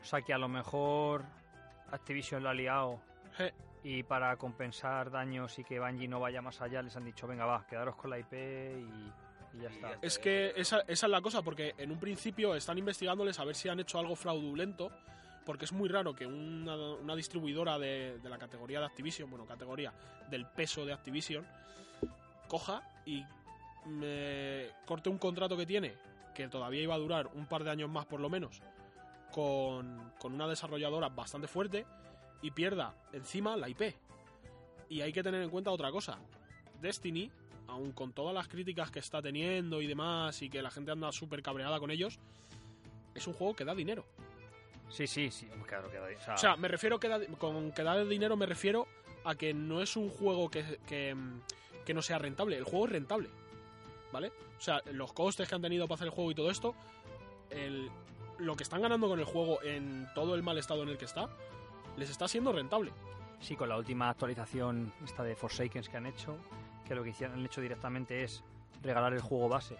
O sea que a lo mejor Activision lo ha liado Je, y para compensar daños y que Bungie no vaya más allá les han dicho, venga va, quedaros con la IP y, y ya está. Es que esa, esa es la cosa, porque en un principio están investigándoles a ver si han hecho algo fraudulento, porque es muy raro que una, una distribuidora de, de la categoría de Activision, bueno, categoría del peso de Activision, coja y me corte un contrato que tiene, que todavía iba a durar un par de años más por lo menos, con, con una desarrolladora bastante fuerte, y pierda encima la IP. Y hay que tener en cuenta otra cosa. Destiny, aun con todas las críticas que está teniendo y demás, y que la gente anda súper cabreada con ellos, es un juego que da dinero. Sí, sí, sí. Claro que da- o sea, O sea, me refiero que da- con que da dinero me refiero a que no es un juego que, que, que no sea rentable. El juego es rentable. ¿Vale? O sea, los costes que han tenido para hacer el juego y todo esto, el, lo que están ganando con el juego en todo el mal estado en el que está, les está siendo rentable. Sí, con la última actualización esta de Forsakens que han hecho, que lo que hicieron, han hecho directamente es regalar el juego base,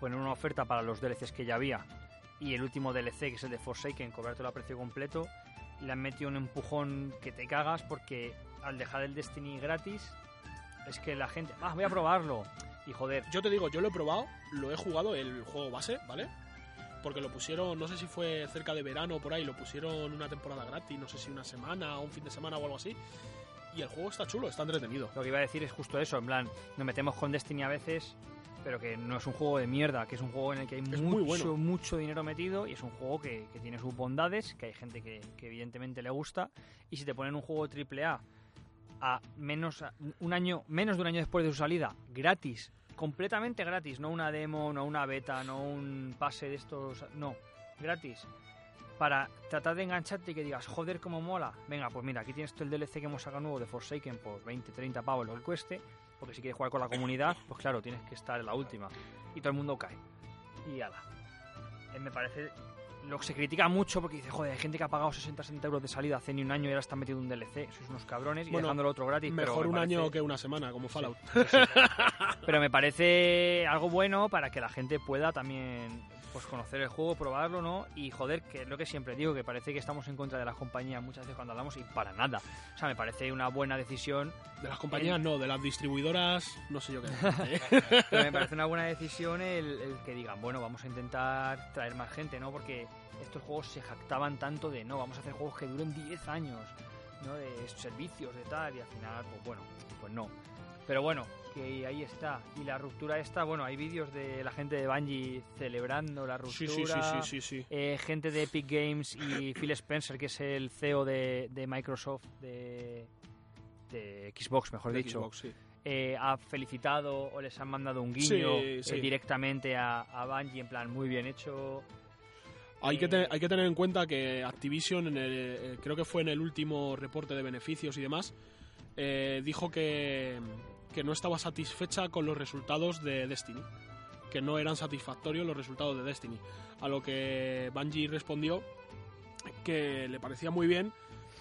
poner una oferta para los DLCs que ya había y el último DLC, que es el de Forsaken, cobrártelo a precio completo, le han metido un empujón que te cagas porque al dejar el Destiny gratis es que la gente, ah, voy a probarlo y joder, Yo te digo, yo lo he probado, lo he jugado el juego base, ¿vale? Porque lo pusieron, no sé si fue cerca de verano o por ahí, lo pusieron una temporada gratis, no sé si una semana o un fin de semana o algo así. Y el juego está chulo, está entretenido. Lo que iba a decir es justo eso, en plan, nos metemos con Destiny a veces, pero que no es un juego de mierda, que es un juego en el que hay Es mucho, muy bueno. mucho dinero metido y es un juego que, que tiene sus bondades, que hay gente que, que evidentemente le gusta, y si te ponen un juego AAA a menos un año menos de un año después de su salida, gratis, completamente gratis, no una demo, no una beta, no un pase de estos, no, gratis. Para tratar de engancharte y que digas, joder, cómo mola. Venga, pues mira, aquí tienes todo el DLC que hemos sacado nuevo de Forsaken por 20, 30 pavos lo que cueste. Porque si quieres jugar con la comunidad, pues claro, tienes que estar en la última. Y todo el mundo cae. Y ala. Eh, me parece. Lo que se critica mucho porque dice, joder, hay gente que ha pagado 60, 60 euros de salida hace ni un año y ahora está metido un DLC. Sois unos cabrones y Bueno, dejándolo otro gratis. pero Mejor me un parece- año que una semana, como Fallout. pero me parece algo bueno para que la gente pueda también pues conocer el juego, probarlo, ¿no? Y joder, que es lo que siempre digo, que parece que estamos en contra de las compañías muchas veces cuando hablamos y para nada. O sea, me parece una buena decisión, De las compañías no, de las distribuidoras, no sé yo qué. pero me parece una buena decisión el, el que digan, bueno, vamos a intentar traer más gente, ¿no? Porque estos juegos se jactaban tanto de, no, vamos a hacer juegos que duren 10 años, ¿no? De servicios, de tal, y al final, pues bueno, pues no. Pero bueno, que ahí está. Y la ruptura esta, bueno, hay vídeos de la gente de Bungie celebrando la ruptura. sí, sí, sí, sí, sí. Eh, gente de Epic Games y Phil Spencer, que es el CEO de, de Microsoft, de, de Xbox, mejor De dicho, Xbox, sí. eh, ha felicitado o les han mandado un guiño eh, directamente a, a Bungie, en plan, muy bien hecho. Hay que, Eh, te- hay que tener en cuenta que Activision, en el- eh, creo que fue en el último reporte de beneficios y demás, eh, dijo que, que no estaba satisfecha con los resultados de Destiny. Que no eran satisfactorios los resultados de Destiny. A lo que Bungie respondió que le parecía muy bien,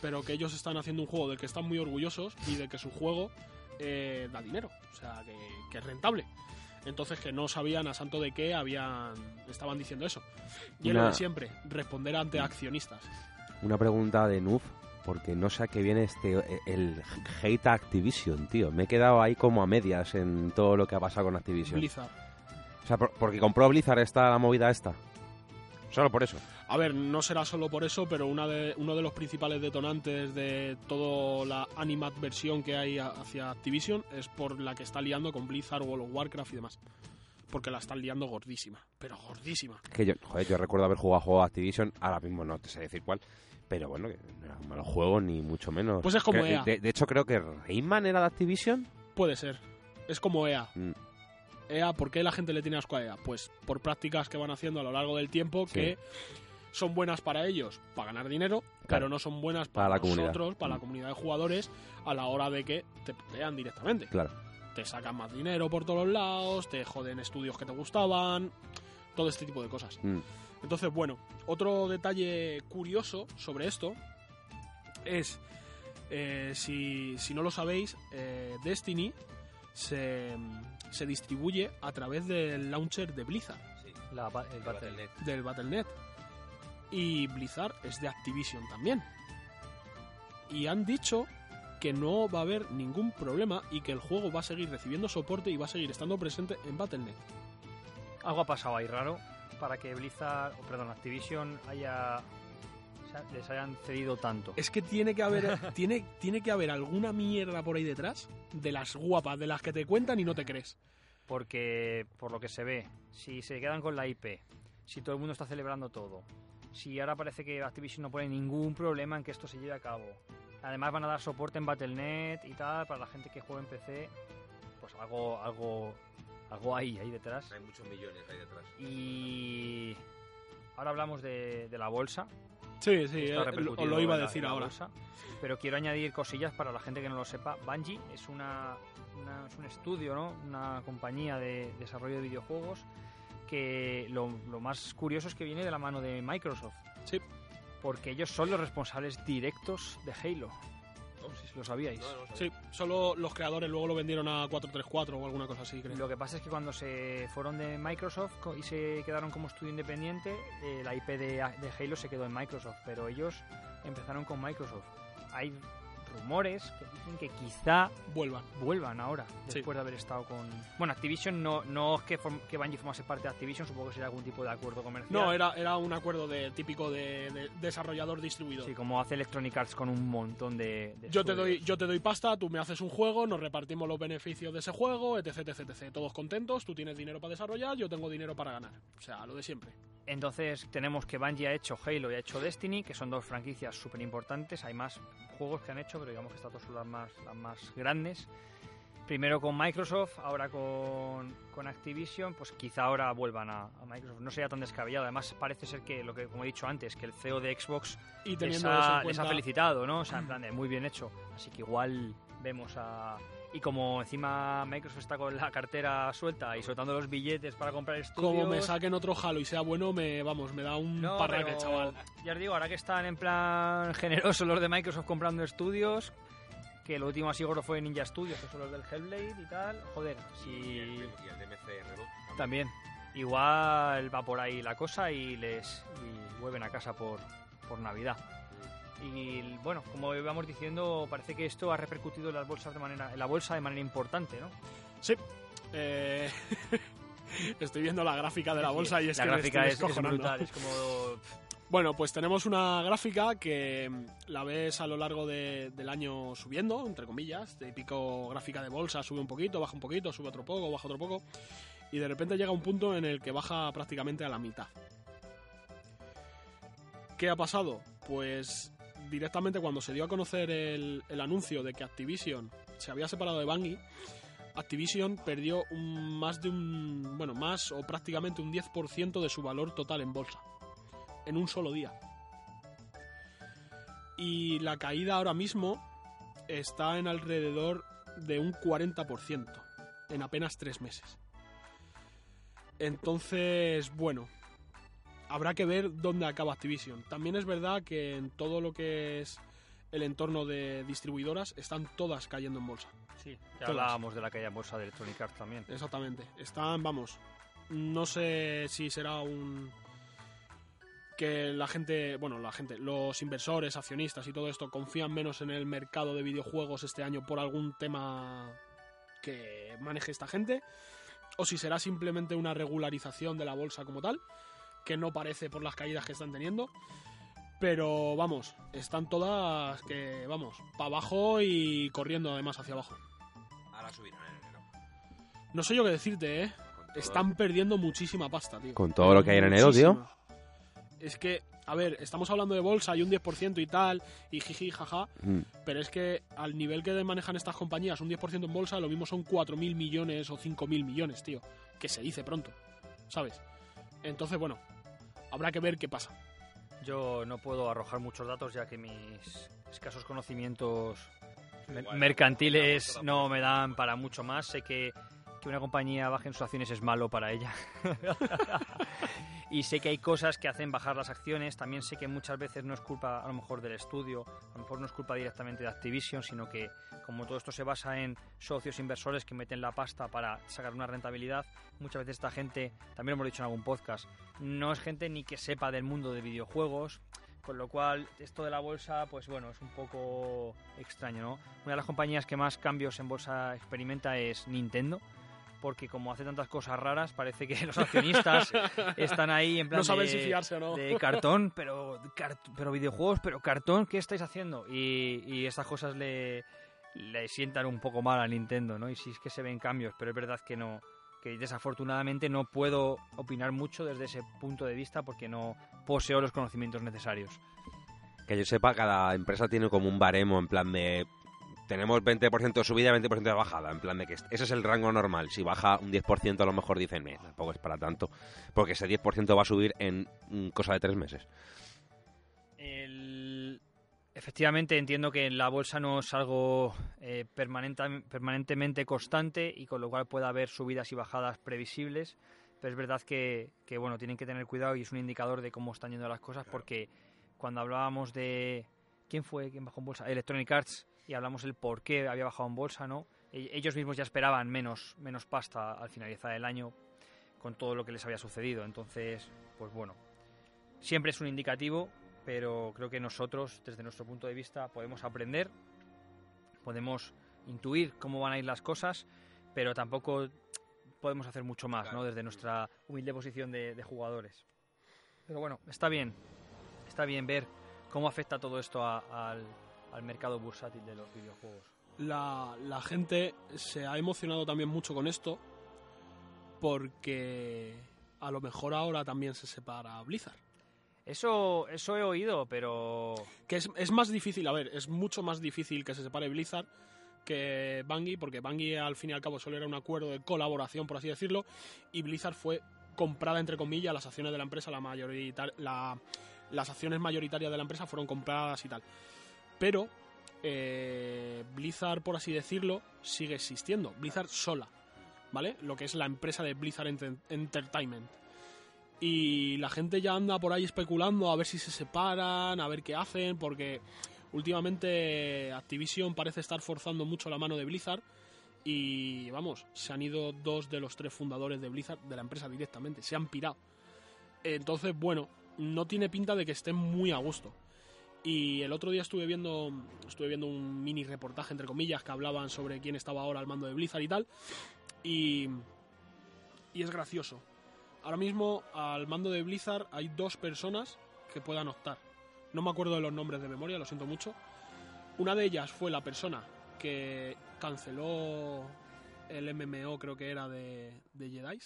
pero que ellos están haciendo un juego del que están muy orgullosos y de que su juego eh, da dinero. O sea, que, que es rentable. Entonces que no sabían a santo de qué habían estaban diciendo eso. Y es lo de siempre, responder ante accionistas. Una pregunta de Nuf, porque no sé a qué viene este el hate a Activision, tío. Me he quedado ahí como a medias en todo lo que ha pasado con Activision. Blizzard. O sea, por- porque compró Blizzard esta la movida esta. Solo por eso. A ver, no será solo por eso, pero una de, uno de los principales detonantes de toda la animadversión que hay hacia Activision es por la que está liando con Blizzard, World of Warcraft y demás. Porque la están liando gordísima, pero gordísima. Que yo, joder, yo recuerdo haber jugado a juego Activision, ahora mismo no te sé decir cuál, pero bueno, no era un malo juego ni mucho menos. Pues es como Creo- EA. De, de hecho, creo que Rayman era de Activision. Puede ser. Es como EA. Mm, EA, ¿por qué la gente le tiene asco a EA? Pues por prácticas que van haciendo a lo largo del tiempo Sí. que son buenas para ellos para ganar dinero, Claro. pero no son buenas para, Para la comunidad. nosotros, para la Mm. comunidad de jugadores, a la hora de que te pelean directamente. claro. Te sacan más dinero por todos lados, te joden estudios que te gustaban, todo este tipo de cosas. Mm, Entonces, bueno, otro detalle curioso sobre esto es, eh, si, si no lo sabéis, eh, Destiny se, se distribuye a través del launcher de Blizzard, La, ba- el Battle.net. del Battle.net. Y Blizzard es de Activision también. Y han dicho que no va a haber ningún problema y que el juego va a seguir recibiendo soporte y va a seguir estando presente en Battle.net. Algo ha pasado ahí raro para que Blizzard, perdón, Activision haya les hayan cedido tanto. Es que tiene que haber tiene, tiene que haber alguna mierda por ahí detrás de las guapas, de las que te cuentan y no te crees. Porque, por lo que se ve, si se quedan con la IP, si todo el mundo está celebrando todo, si ahora parece que Activision no pone ningún problema en que esto se lleve a cabo. Además van a dar soporte en Battle.net y tal para la gente que juega en PC. Pues algo, algo, algo ahí, ahí detrás. Hay muchos millones ahí detrás. Y ahora hablamos de, de la bolsa. Sí, sí, Está eh, lo, iba a decir la ahora. bolsa. Pero quiero añadir cosillas para la gente que no lo sepa. Bungie es, una, una- es un estudio, ¿no? una compañía de desarrollo de videojuegos que lo, lo más curioso es que viene de la mano de Microsoft. Sí. Porque ellos son los responsables directos de Halo. Lo sabíais. Sí, solo los creadores luego lo vendieron a 434 o alguna cosa así, creo. Lo que pasa es que cuando se fueron de Microsoft y se quedaron como estudio independiente, eh, la IP de, de Halo se quedó en Microsoft, pero ellos empezaron con Microsoft. Hay rumores que dicen que quizá Vuelvan. vuelvan ahora, Sí. después de haber estado con... Bueno, Activision no, no es que, que Bungie formase parte de Activision, supongo que sería algún tipo de acuerdo comercial. No, era, era un acuerdo de típico de, de desarrollador-distribuidor. Sí, como hace Electronic Arts con un montón de... de Yo te, doy, yo te doy pasta, tú me haces un juego, nos repartimos los beneficios de ese juego, etc, etc, etc. Todos contentos, tú tienes dinero para desarrollar, yo tengo dinero para ganar. O sea, lo de siempre. Entonces tenemos que Bungie ha hecho Halo y ha hecho Destiny, que son dos franquicias súper importantes. Hay más juegos que han hecho, pero digamos que estas dos son las más, las más grandes. Primero con Microsoft, ahora con, con Activision, pues quizá ahora vuelvan a, a Microsoft. No sería tan descabellado. Además parece ser que, lo que como he dicho antes, que el CEO de Xbox Y les ha, les ha felicitado, ¿no? O sea, en plan de muy bien hecho. Así que igual vemos a... Y como encima Microsoft está con la cartera suelta y soltando los billetes para comprar estudios... como me saquen otro Halo y sea bueno, me vamos, me da un No, parraque, pero chaval. Ya os digo, ahora que están en plan generosos los de Microsoft comprando estudios, que lo último así gordo fue Ninja Studios, que son los del Hellblade y tal, joder, Y, el, si y el DMC Reboot. también. Igual va por ahí la cosa y les y vuelven a casa por, por Navidad. Y bueno, como íbamos diciendo, parece que esto ha repercutido en las bolsas de manera, en la bolsa de manera importante, ¿no? Sí. Eh, Estoy viendo la gráfica de la bolsa y es la que me gráfica estoy es, es brutal, es como Bueno, pues tenemos una gráfica que mm, la ves a lo largo de- del año subiendo, entre comillas. Típico gráfica de bolsa, sube un poquito, baja un poquito, sube otro poco, baja otro poco. Y de repente llega un punto en el que baja prácticamente a la mitad. ¿Qué ha pasado? Pues directamente cuando se dio a conocer el, anuncio de que Activision se había separado de Bungie, Activision perdió un- más de un, bueno, más o prácticamente un 10% de su valor total en bolsa en un solo día. Y la caída ahora mismo está en alrededor de un 40% en apenas tres meses. Entonces, bueno, habrá que ver dónde acaba Activision. También es verdad que en todo lo que es el entorno de distribuidoras están todas cayendo en bolsa. Sí, ya Todas. hablábamos de la caída en bolsa de Electronic Arts también. Exactamente. Están, vamos, no sé si será un que la gente, bueno, la gente, los inversores, accionistas y todo esto confían menos en el mercado de videojuegos este año por algún tema que maneje esta gente o si será simplemente una regularización de la bolsa como tal, que no parece por las caídas que están teniendo. Pero vamos, están todas que, vamos, para abajo y corriendo además hacia abajo. Ahora subirán en enero. No sé yo qué decirte, ¿eh? Están perdiendo muchísima pasta, tío. Con todo lo que hay en enero, tío. Es que, a ver, estamos hablando de bolsa y un 10% y tal, y jiji, jaja, Mm. pero es que al nivel que manejan estas compañías, un 10% en bolsa, lo mismo son 4.000 millones o 5.000 millones, tío. Que se dice pronto, ¿sabes? Entonces, bueno, habrá que ver qué pasa. Yo no puedo arrojar muchos datos ya que mis escasos conocimientos Igual, mercantiles no, no me dan para mucho más. Sé que, que una compañía baje en sus acciones es malo para ella. y sé que hay cosas que hacen bajar las acciones. También sé que muchas veces no es culpa a lo mejor del estudio, a lo mejor no es culpa directamente de Activision, sino que como todo esto se basa en socios inversores que meten la pasta para sacar una rentabilidad, muchas veces esta gente, también lo hemos dicho en algún podcast, no es gente ni que sepa del mundo de videojuegos, con lo cual esto de la bolsa, pues bueno, es un poco extraño, ¿no? Una de las compañías que más cambios en bolsa experimenta es Nintendo, porque como hace tantas cosas raras, parece que los accionistas están ahí en plan No saben de, si fiarse o no. de cartón, pero cart- pero videojuegos, pero cartón, ¿qué estáis haciendo? Y, y estas cosas le, le sientan un poco mal a Nintendo, ¿no? Y sí es que se ven cambios, pero es verdad que no que desafortunadamente no puedo opinar mucho desde ese punto de vista porque no poseo los conocimientos necesarios. Que yo sepa, cada empresa tiene como un baremo en plan de tenemos 20% de subida y 20% de bajada. En plan de que ese es el rango normal. Si baja un 10%, a lo mejor dicen, "Meh, tampoco es para tanto. Porque ese 10% va a subir en mm, cosa de tres meses. El- Efectivamente, entiendo que la bolsa no es algo eh, permanenta- permanentemente constante y con lo cual puede haber subidas y bajadas previsibles, pero es verdad que, que, bueno, tienen que tener cuidado y es un indicador de cómo están yendo las cosas porque cuando hablábamos de... ¿Quién fue quien bajó en bolsa? Electronic Arts y hablamos el por qué había bajado en bolsa, ¿no? E- Ellos mismos ya esperaban menos, menos pasta al finalizar el año con todo lo que les había sucedido, entonces, pues bueno, siempre es un indicativo, pero creo que nosotros, desde nuestro punto de vista, podemos aprender, podemos intuir cómo van a ir las cosas, pero tampoco podemos hacer mucho más, ¿no? Desde nuestra humilde posición de, de jugadores. Pero bueno, está bien, está bien ver cómo afecta todo esto a- al, al mercado bursátil de los videojuegos. La, la gente se ha emocionado también mucho con esto porque a lo mejor ahora también se separa Blizzard. Eso, eso he oído, pero Que es, es más difícil, a ver, es mucho más difícil que se separe Blizzard que Bungie, porque Bungie al fin y al cabo solo era un acuerdo de colaboración, por así decirlo, y Blizzard fue comprada, entre comillas, las acciones de la empresa, la la- las acciones mayoritarias de la empresa fueron compradas y tal. Pero eh, Blizzard, por así decirlo, sigue existiendo. Blizzard sola, ¿vale? Lo que es la empresa de Blizzard Enter- Entertainment. Y la gente ya anda por ahí especulando a ver si se separan, a ver qué hacen, porque últimamente Activision parece estar forzando mucho la mano de Blizzard y vamos, se han ido dos de los tres fundadores de Blizzard de la empresa directamente, se han pirado. Entonces, bueno, no tiene pinta de que estén muy a gusto. Y el otro día estuve viendo estuve viendo un mini reportaje entre comillas que hablaban sobre quién estaba ahora al mando de Blizzard y tal y y es gracioso. Ahora mismo al mando de Blizzard hay dos personas que puedan optar. No me acuerdo de los nombres de memoria, lo siento mucho. Una de ellas fue la persona que canceló el MMO, creo que era de, de Jedi.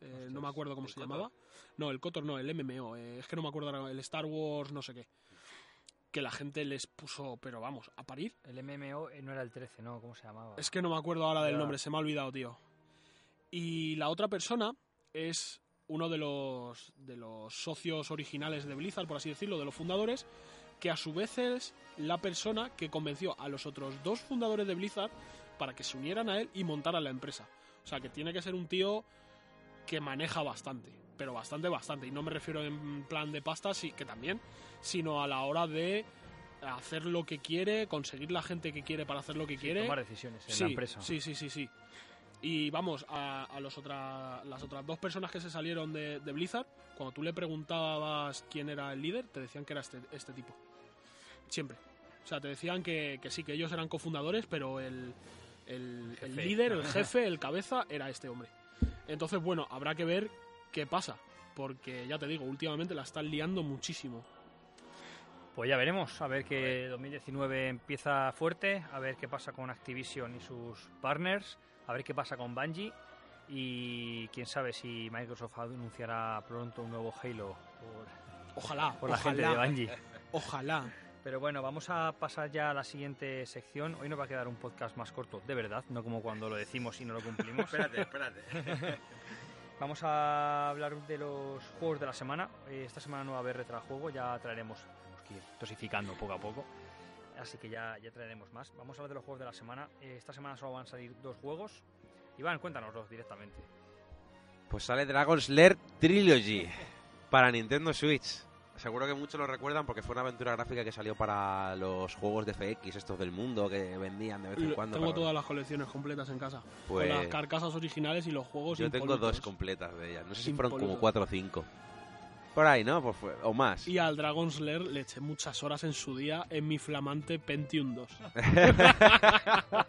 Eh, no me acuerdo cómo ¿el se llamaba. No, el Kotor no, el MMO. eh, es que no me acuerdo el Star Wars, no sé qué. Que la gente les puso, pero vamos, a parir. el MMO no era el 13, ¿no? ¿Cómo se llamaba? Es que no me acuerdo ahora del nombre, se me ha olvidado, tío. Y la otra persona es uno de los, de los socios originales de Blizzard, por así decirlo, de los fundadores, que a su vez es la persona que convenció a los otros dos fundadores de Blizzard para que se unieran a él y montaran la empresa. O sea, que tiene que ser un tío que maneja bastante, pero bastante, bastante. Y no me refiero en plan de pasta, sí, que también, sino a la hora de hacer lo que quiere, conseguir la gente que quiere para hacer lo que quiere. Tomar decisiones en sí, la empresa. Sí, sí, sí, sí. Y vamos, a, a los otra, las otras dos personas que se salieron de, de Blizzard, cuando tú le preguntabas quién era el líder, te decían que era este, este tipo. Siempre. O sea, te decían que, que sí, que ellos eran cofundadores, pero el, el, líder, el jefe, el cabeza, era este hombre. Entonces, bueno, habrá que ver qué pasa. Porque ya te digo, últimamente la están liando muchísimo. Pues ya veremos, a ver que 2019 empieza fuerte, a ver qué pasa con Activision y sus partners, a ver qué pasa con Bungie y quién sabe si Microsoft anunciará pronto un nuevo Halo por, Ojalá, por la gente ojalá, de Bungie. ojalá. Pero bueno, vamos a pasar ya a la siguiente sección. Hoy nos va a quedar un podcast más corto, de verdad, no como cuando lo decimos y no lo cumplimos. espérate, espérate. Vamos a hablar de los juegos de la semana. Eh, Esta semana no va a haber retrajuego, ya traeremos, tenemos que ir dosificando poco a poco. Así que ya, ya traeremos más. Vamos a hablar de los juegos de la semana. Eh, Esta semana solo van a salir dos juegos. Iván, cuéntanoslos directamente. Pues sale Dragon's Lair Trilogy para Nintendo Switch. Seguro que muchos lo recuerdan porque fue una aventura gráfica que salió para los juegos de FX, estos del mundo, que vendían de vez en cuando. Tengo para- todas las colecciones completas en casa. Pues Con las carcasas originales y los juegos yo tengo dos completas de ellas. No sé si fueron como cuatro o cinco. Por ahí, ¿no? Pues fue- o más. Y al Dragon Slayer le eché muchas horas en su día en mi flamante Pentium 2.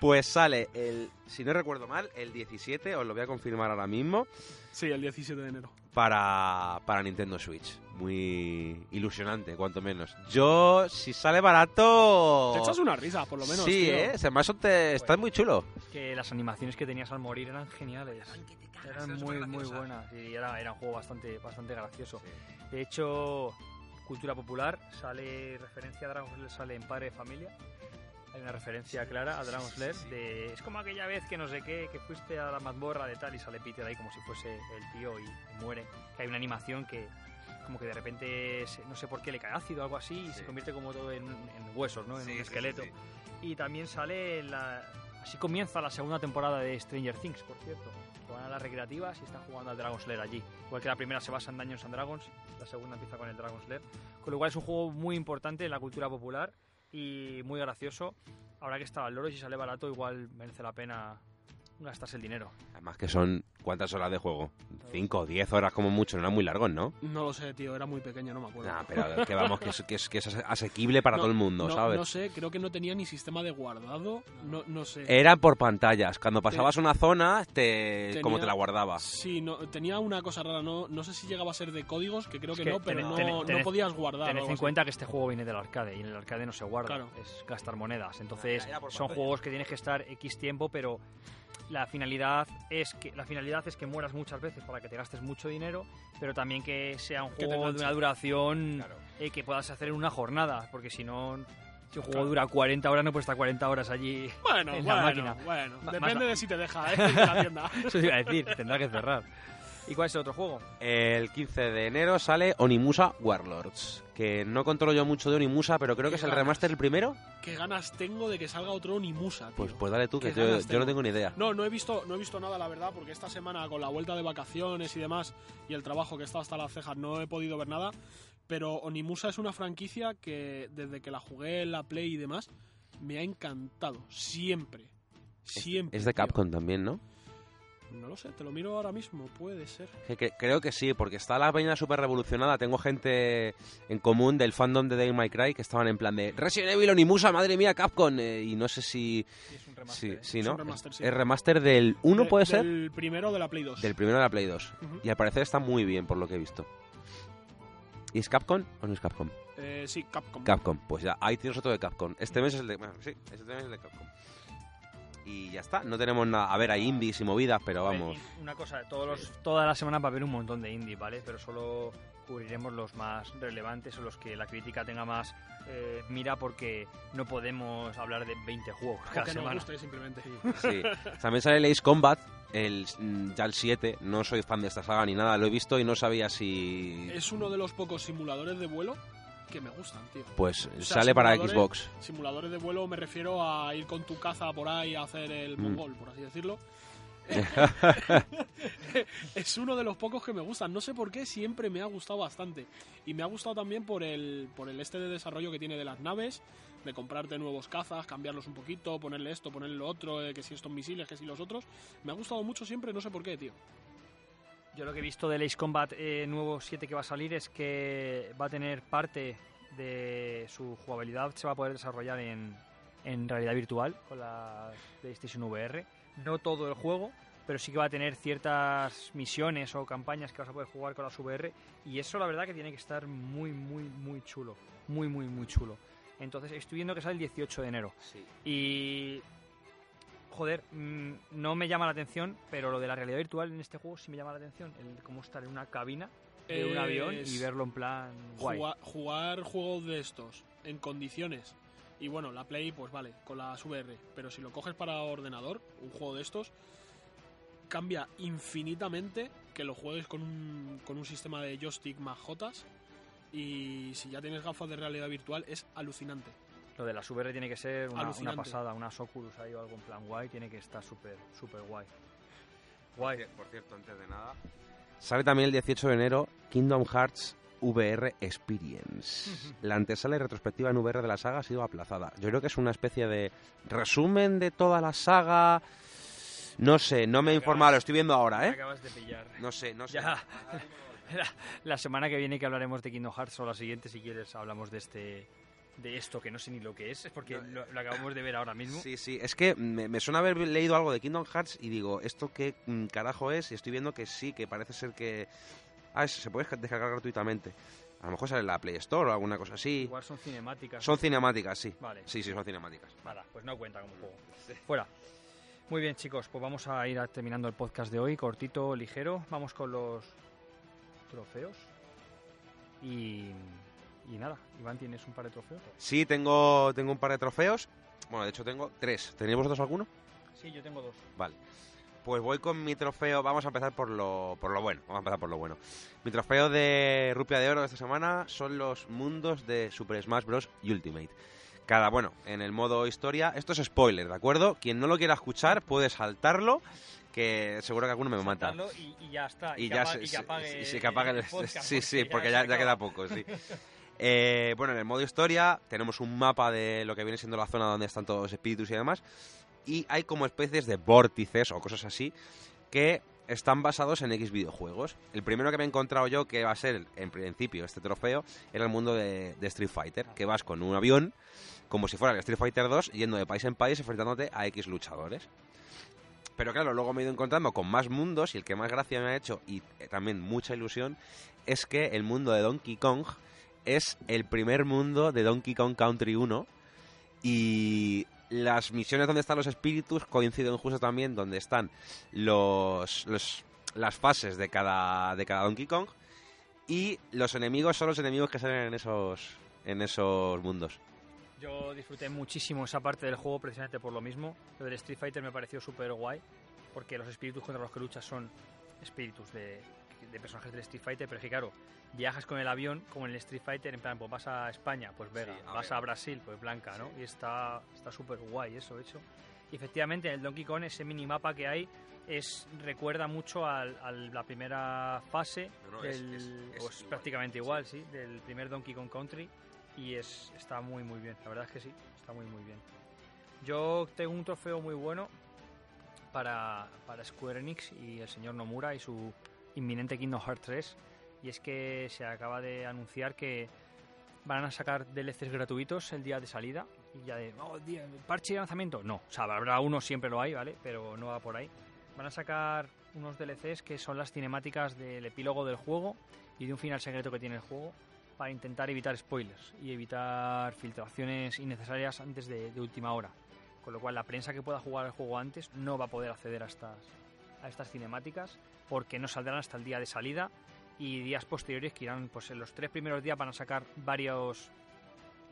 Pues sale el, si no recuerdo mal, el 17, os lo voy a confirmar ahora mismo, Sí, el 17 de enero. Para, para Nintendo Switch. Muy ilusionante, cuanto menos. Yo, si sale barato... Te echas una risa, por lo menos. sí, tío. ¿eh? Además, te, está muy chulo. Que las animaciones que tenías al morir eran geniales. Eran muy, muy buenas. Y era, era un juego bastante, bastante gracioso. De hecho, cultura popular, sale referencia a Dragon Slayer, sale en Padre de Familia. Hay una referencia clara a Dragon Slayer de es como aquella vez que no sé qué, que fuiste a la mazmorra de tal y sale Peter ahí como si fuese el tío y muere. Que hay una animación que como que de repente no sé por qué le cae ácido o algo así y Sí. se convierte como todo en, en huesos, ¿no? En Sí, un esqueleto. sí, Y también sale la... Así comienza la segunda temporada de Stranger Things, por cierto. Van a las recreativas y están jugando al Dragon Slayer allí. Igual que la primera se basa en Dungeons and Dragons, la segunda empieza con el Dragon Slayer. Con lo cual es un juego muy importante en la cultura popular y muy gracioso. Ahora que está al loro si sale barato, igual merece la pena gastarse el dinero. Además que son, ¿cuántas horas de juego? Cinco o diez horas como mucho, no eran muy largos, ¿no? No lo sé, tío, era muy pequeño, no me acuerdo. Nah, pero que vamos, que es, que es, que es asequible para No, todo el mundo, no, ¿sabes? No sé, creo que no tenía ni sistema de guardado. No, no sé. Era por pantallas. Cuando pasabas una zona, te, Tenía- como te la guardaba. Sí, no, tenía una cosa rara, no, no sé si llegaba a ser de códigos, que creo Es que, que no, pero tened- no, tened- podías guardar. Tened en cuenta que este juego viene del arcade y en el arcade no se guarda, Claro. es gastar monedas. Entonces son juegos que tienes que estar X tiempo, pero la finalidad es que la finalidad es que mueras muchas veces para que te gastes mucho dinero, pero también que sea un juego de una duración Claro. eh, que puedas hacer en una jornada, porque si no si un juego Claro. dura 40 horas no puedes estar 40 horas allí. Bueno, en la bueno, máquina. bueno. Depende más- de si te deja, ¿eh? en la tienda. Eso te iba a decir, tendrá que cerrar. ¿Y cuál es el otro juego? El 15 de enero sale Onimusa Warlords. Que no controlo yo mucho de Onimusa, pero creo que es el ganas. remaster el primero. Qué ganas tengo de que salga otro Onimusa, tío. Pues, pues dale tú, que yo, no tengo. ni idea. No, no he visto, no he visto nada, la verdad, porque esta semana con la vuelta de vacaciones y demás y el trabajo que he estado hasta las cejas no he podido ver nada. Pero Onimusa es una franquicia que desde que la jugué en la Play y demás me ha encantado siempre, siempre. Es de tío. Capcom también, ¿no? No lo sé, te lo miro ahora mismo, puede ser. Que- que- creo que sí, porque está la peña súper revolucionada. Tengo gente en común del fandom de Devil May Cry que estaban en plan de Resident Evil Onimusa, madre mía, Capcom. eh, y no sé si. Es un Sí, sí, Es ¿no? un remaster, sí. Es remaster del 1, De- puede ser. Del primero de la Play 2. Del primero de la Play 2. Ujú. Y al parecer está muy bien, por lo que he visto. ¿Y es Capcom o no es Capcom? Eh, sí, Capcom. Capcom, pues ya, ahí tienes otro de Capcom. Este mes es el de. Bueno, sí, este mes es el de Capcom. Y ya está, no tenemos nada. A ver, hay indies y movidas, pero vamos. Una cosa, todos los, toda la semana va a haber un montón de indie, ¿vale? Pero solo cubriremos los más relevantes o los que la crítica tenga más eh, mira porque no podemos hablar de 20 juegos O cada que semana. guste simplemente. Sí. También sale el Ace Combat, el, mm, ya el 7. No soy fan de esta saga ni nada, lo he visto y no sabía si. Es uno de los pocos simuladores de vuelo que me gustan, tío. Pues O sea, sale para Xbox. Simuladores de vuelo me refiero a ir con tu caza por ahí a hacer el Mm. mongol, por así decirlo. es uno de los pocos que me gustan. No sé por qué, siempre me ha gustado bastante. Y me ha gustado también por el, por el este de desarrollo que tiene de las naves, de comprarte nuevos cazas, cambiarlos un poquito, ponerle esto, ponerle lo otro, eh, que si estos misiles, que si los otros. Me ha gustado mucho siempre, no sé por qué, tío. Yo lo que he visto del Ace Combat eh, nuevo 7 que va a salir es que va a tener parte de su jugabilidad, se va a poder desarrollar en, en realidad virtual con la PlayStation VR. No todo el juego, pero sí que va a tener ciertas misiones o campañas que vas a poder jugar con las VR. Y eso la verdad que tiene que estar muy, muy, muy chulo. Muy, muy, muy chulo. Entonces estoy viendo que sale el 18 de enero. Y. Joder, mm, no me llama la atención, pero lo de la realidad virtual en este juego sí me llama la atención. El cómo estar en una cabina de un avión y verlo en plan guay. Jugar juegos de estos en condiciones. Y bueno, la Play, pues vale, con las VR. Pero si lo coges para ordenador, un juego de estos, cambia infinitamente que lo juegues con un, con un sistema de joystick más jotas. Y si ya tienes gafas de realidad virtual, es alucinante. Lo de las VR tiene que ser una, una pasada, unas Oculus ahí o algo en plan guay, tiene que estar súper, súper guay. Guay. Por cierto, antes de nada. Sale también el 18 de enero Kingdom Hearts VR Experience. La antesala y retrospectiva en VR de la saga ha sido aplazada. Yo creo que es una especie de resumen de toda la saga. No sé, no me he informado, lo estoy viendo ahora, Me ¿eh? acabas de pillar. No sé, no sé. Ya. La, la semana que viene que hablaremos de Kingdom Hearts o la siguiente, si quieres, hablamos de este de esto que no sé ni lo que es, es porque lo, lo acabamos de ver ahora mismo. Sí, sí, es que me, me suena haber leído algo de Kingdom Hearts y digo, ¿esto qué mm, carajo es? Y estoy viendo que sí, que parece ser que... Ah, es- se puede descargar gratuitamente. A lo mejor sale en la Play Store o alguna cosa así. Igual son cinemáticas. Son cinemáticas, sí. Vale. Sí, sí, son cinemáticas. Nada, pues no cuenta como juego. Fuera. Muy bien, chicos, pues vamos a ir terminando el podcast de hoy, cortito, ligero. Vamos con los trofeos. Y, y nada, Iván, ¿tienes un par de trofeos? Sí, tengo, tengo un par de trofeos. Bueno, de hecho tengo tres. ¿Tenéis vosotros alguno? Sí, yo tengo dos. Vale. Pues voy con mi trofeo. Vamos a empezar por lo, por lo bueno. Vamos a empezar por lo bueno. Mi trofeo de rupia de oro de esta semana son los mundos de Super Smash Bros. Ultimate. Cada, bueno, en el modo historia. Esto es spoiler, ¿de acuerdo? Quien no lo quiera escuchar puede saltarlo. Que seguro que alguno me mata. Y, y ya está. Y que ya apa- se- y que se- apague, sí, que apague el- podcast, sí, sí, porque ya, se queda poco, sí. Eh, bueno, en el modo historia tenemos un mapa de lo que viene siendo la zona donde están todos los espíritus y demás. Y hay como especies de vórtices o cosas así que están basados en X videojuegos. El primero que me he encontrado yo, que va a ser en principio este trofeo, era el mundo de, de Street Fighter, que vas con un avión, como si fuera el Street Fighter 2, yendo de país en país enfrentándote a X luchadores. Pero claro, luego me he ido encontrando con más mundos y el que más gracia me ha hecho y eh, también mucha ilusión es que el mundo de Donkey Kong es el primer mundo de Donkey Kong Country 1 y las misiones donde están los espíritus coinciden justo también donde están los, las fases de cada, de cada Donkey Kong y los enemigos son los enemigos que salen en esos, en esos mundos. Yo disfruté muchísimo esa parte del juego precisamente por lo mismo. Lo del Street Fighter me pareció súper guay, porque los espíritus contra los que luchas son espíritus de, de personajes del Street Fighter, pero es que claro, viajas con el avión como en el Street Fighter, en plan, pues vas a España, pues Vega, Sí, a vas Vega. a Brasil, pues Blanca, ¿no? Y está está súper guay eso hecho. Y efectivamente en el Donkey Kong ese minimapa que hay es recuerda mucho al- a la primera fase No, no, es- del- es- es o es igual, prácticamente sí. igual, sí, del primer Donkey Kong Country y es está muy muy bien, la verdad es que sí, está muy muy bien. Yo tengo un trofeo muy bueno para, para Square Enix y el señor Nomura y su inminente Kingdom Hearts 3 y es que se acaba de anunciar que van a sacar DLCs gratuitos el día de salida y ya de oh, día- parche de lanzamiento no, o sea, habrá uno siempre lo hay, ¿vale? Pero no va por ahí. Van a sacar unos DLCs que son las cinemáticas del epílogo del juego y de un final secreto que tiene el juego para intentar evitar spoilers y evitar filtraciones innecesarias antes de, de última hora. Con lo cual la prensa que pueda jugar el juego antes no va a poder acceder a estas, a estas cinemáticas porque no saldrán hasta el día de salida y días posteriores que irán, pues en los tres primeros días van a sacar varios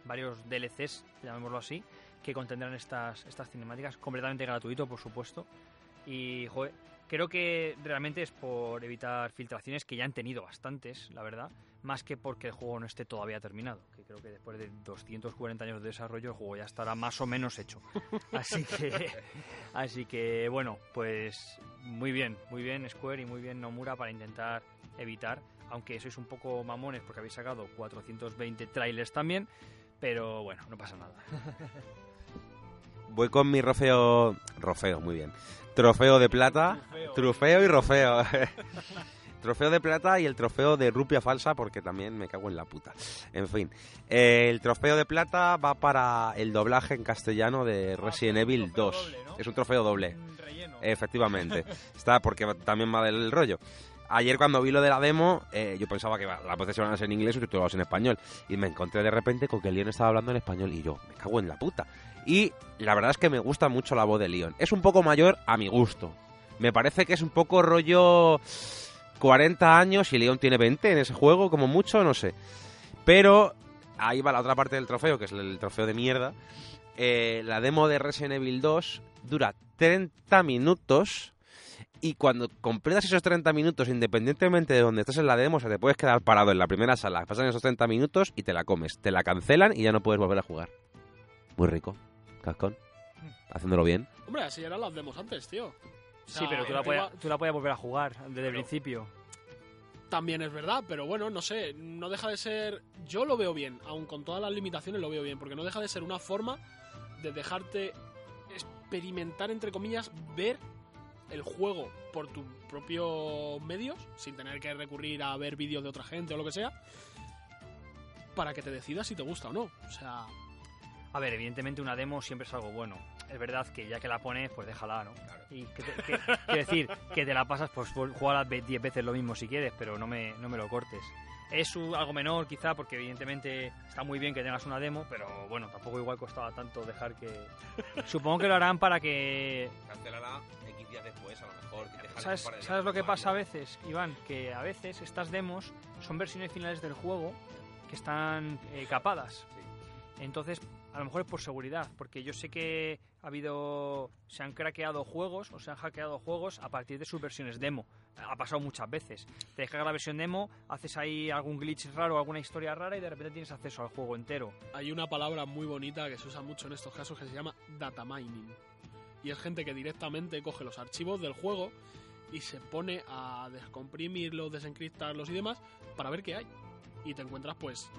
varios DLCs, llamémoslo así, que contendrán estas, estas cinemáticas completamente gratuito, por supuesto. Y, creo que realmente es por evitar filtraciones que ya han tenido bastantes, la verdad, más que porque el juego no esté todavía terminado, que creo que después de 240 años de desarrollo el juego ya estará más o menos hecho. Así que, así que bueno, pues muy bien, muy bien Square y muy bien Nomura para intentar evitar, aunque sois un poco mamones porque habéis sacado 420 trailers también, pero bueno, no pasa nada. Voy con mi rofeo... Rofeo, muy bien. Trofeo de plata. Trofeo. Trofeo y rofeo. trofeo de plata y el trofeo de rupia falsa porque también me cago en la puta. En fin. eh, el trofeo de plata va para el doblaje en castellano de Resident Ah, un Evil trofeo 2. doble, ¿no? Es un trofeo doble. Un relleno. Efectivamente. Está porque también va del rollo. Ayer cuando vi lo de la demo, eh, yo pensaba que las voces iban a ser en inglés y subtitulados en español. Y me encontré de repente con que Leon estaba hablando en español y yo, me cago en la puta. Y la verdad es que me gusta mucho la voz de Leon. Es un poco mayor a mi gusto. Me parece que es un poco rollo 40 años y Leon tiene 20 en ese juego, como mucho, no sé. Pero ahí va la otra parte del trofeo, que es el trofeo de mierda. Eh, la demo de Resident Evil 2 dura 30 minutos y cuando completas esos 30 minutos, independientemente de donde estés en la demo, o sea, te puedes quedar parado en la primera sala, pasan esos 30 minutos y te la comes. Te la cancelan y ya no puedes volver a jugar. Muy rico. Cascón. Haciéndolo bien. Hombre, así eran las demos antes, tío. Sí, pero tú la, encima- puedes, tú la puedes volver a jugar desde el principio. También es verdad, pero bueno, no sé, no deja de ser... Yo lo veo bien, aun con todas las limitaciones lo veo bien, porque no deja de ser una forma de dejarte experimentar, entre comillas, ver el juego por tus propios medios, sin tener que recurrir a ver vídeos de otra gente o lo que sea. para que te decidas si te gusta o no. O sea, A ver, evidentemente una demo siempre es algo bueno. Es verdad que ya que la pones, pues déjala, ¿no? Y que te- que- quiero decir, que te la pasas, pues juega 10 veces lo mismo si quieres, pero no me, no me lo cortes. Es un- algo menor quizá, porque evidentemente está muy bien que tengas una demo, pero bueno, tampoco igual costaba tanto dejar que... Supongo que lo harán para que... Cancélala X días después, a lo mejor. que déjale ¿Sabes, de ¿Sabes lo que pasa a veces, Iván? Que a veces estas demos son versiones finales del juego que están eh, capadas. Entonces, a lo mejor es por seguridad, porque yo sé que ha habido. Se han craqueado juegos o se han hackeado juegos a partir de sus versiones demo. Ha pasado muchas veces. Te descargas la versión demo, haces ahí algún glitch raro, alguna historia rara y de repente tienes acceso al juego entero. hay una palabra muy bonita que se usa mucho en estos casos que se llama data mining. Y es gente que directamente coge los archivos del juego y se pone a descomprimirlos, desencriptarlos y demás para ver qué hay. Y te encuentras, pues,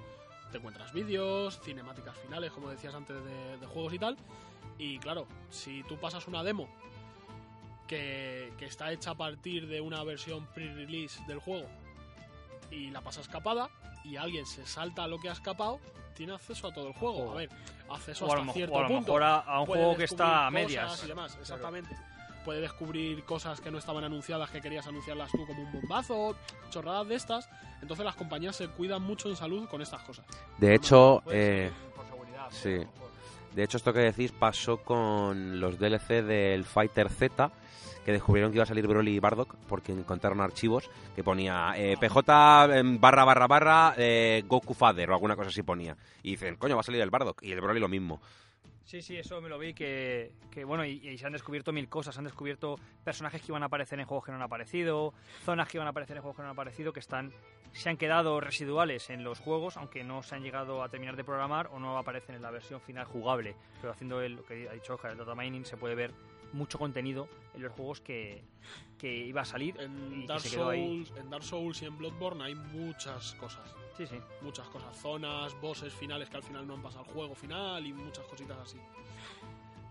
te encuentras vídeos, cinemáticas finales, como decías antes, de, de juegos y tal. Y claro, si tú pasas una demo que, que está hecha a partir de una versión pre-release del juego y la pasas capada y alguien se salta lo que ha escapado, tiene acceso a todo el juego. A ver, acceso O a lo, cierto o a lo punto. mejor a, a un Puede juego que está a medias. Y demás, exactamente. Puede descubrir cosas que no estaban anunciadas que querías anunciarlas tú como un bombazo, chorradas de estas. Entonces las compañías se cuidan mucho en salud con estas cosas. De hecho, eh, por seguridad, sí. de hecho esto que decís pasó con los DLC del Fighter Z, que descubrieron que iba a salir Broly y Bardock porque encontraron archivos que ponía eh, PJ em, barra barra barra eh, Goku Father o alguna cosa así ponía. Y dicen, coño, va a salir el Bardock y el Broly lo mismo. Sí, sí, eso me lo vi que, que bueno, y, y se han descubierto mil cosas, se han descubierto personajes que iban a aparecer en juegos que no han aparecido, zonas que iban a aparecer en juegos que no han aparecido, que están se han quedado residuales en los juegos, aunque no se han llegado a terminar de programar o no aparecen en la versión final jugable. Pero haciendo el, lo que ha dicho Oscar, el data mining, se puede ver mucho contenido en los juegos que, que iba a salir y En que Dark, se quedó ahí. Souls, en Dark Souls y en Bloodborne hay muchas cosas. Sí, sí. Muchas cosas. Zonas, bosses finales que al final no han pasado al juego final y muchas cositas así.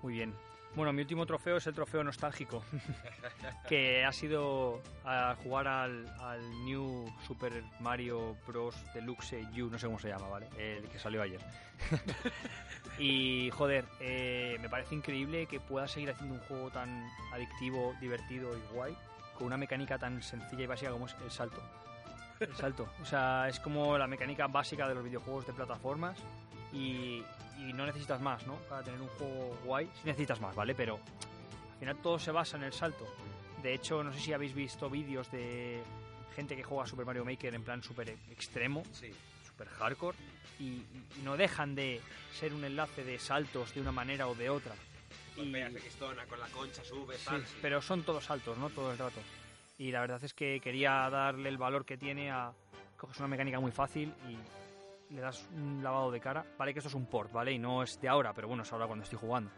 Muy bien. Bueno, mi último trofeo es el trofeo nostálgico, que ha sido a jugar al, al New Super Mario Bros. Deluxe U, no sé cómo se llama, ¿vale? El que salió ayer. y, joder, eh, me parece increíble que pueda seguir haciendo un juego tan adictivo, divertido y guay, con una mecánica tan sencilla y básica como es el salto. El salto. O sea, es como la mecánica básica de los videojuegos de plataformas y, y no necesitas más, ¿no? Para tener un juego guay. Sí necesitas más, ¿vale? Pero al final todo se basa en el salto. De hecho, no sé si habéis visto vídeos de gente que juega Super Mario Maker en plan super extremo, Sí. super hardcore, y, y no dejan de ser un enlace de saltos de una manera o de otra. Y- con la concha, sube, Sí, pero son todos saltos, ¿no? Todo el rato. Y la verdad es que quería darle el valor que tiene a... Coges una mecánica muy fácil y le das un lavado de cara. Vale que esto es un port, ¿vale? Y no es de ahora, pero bueno, es ahora cuando estoy jugando.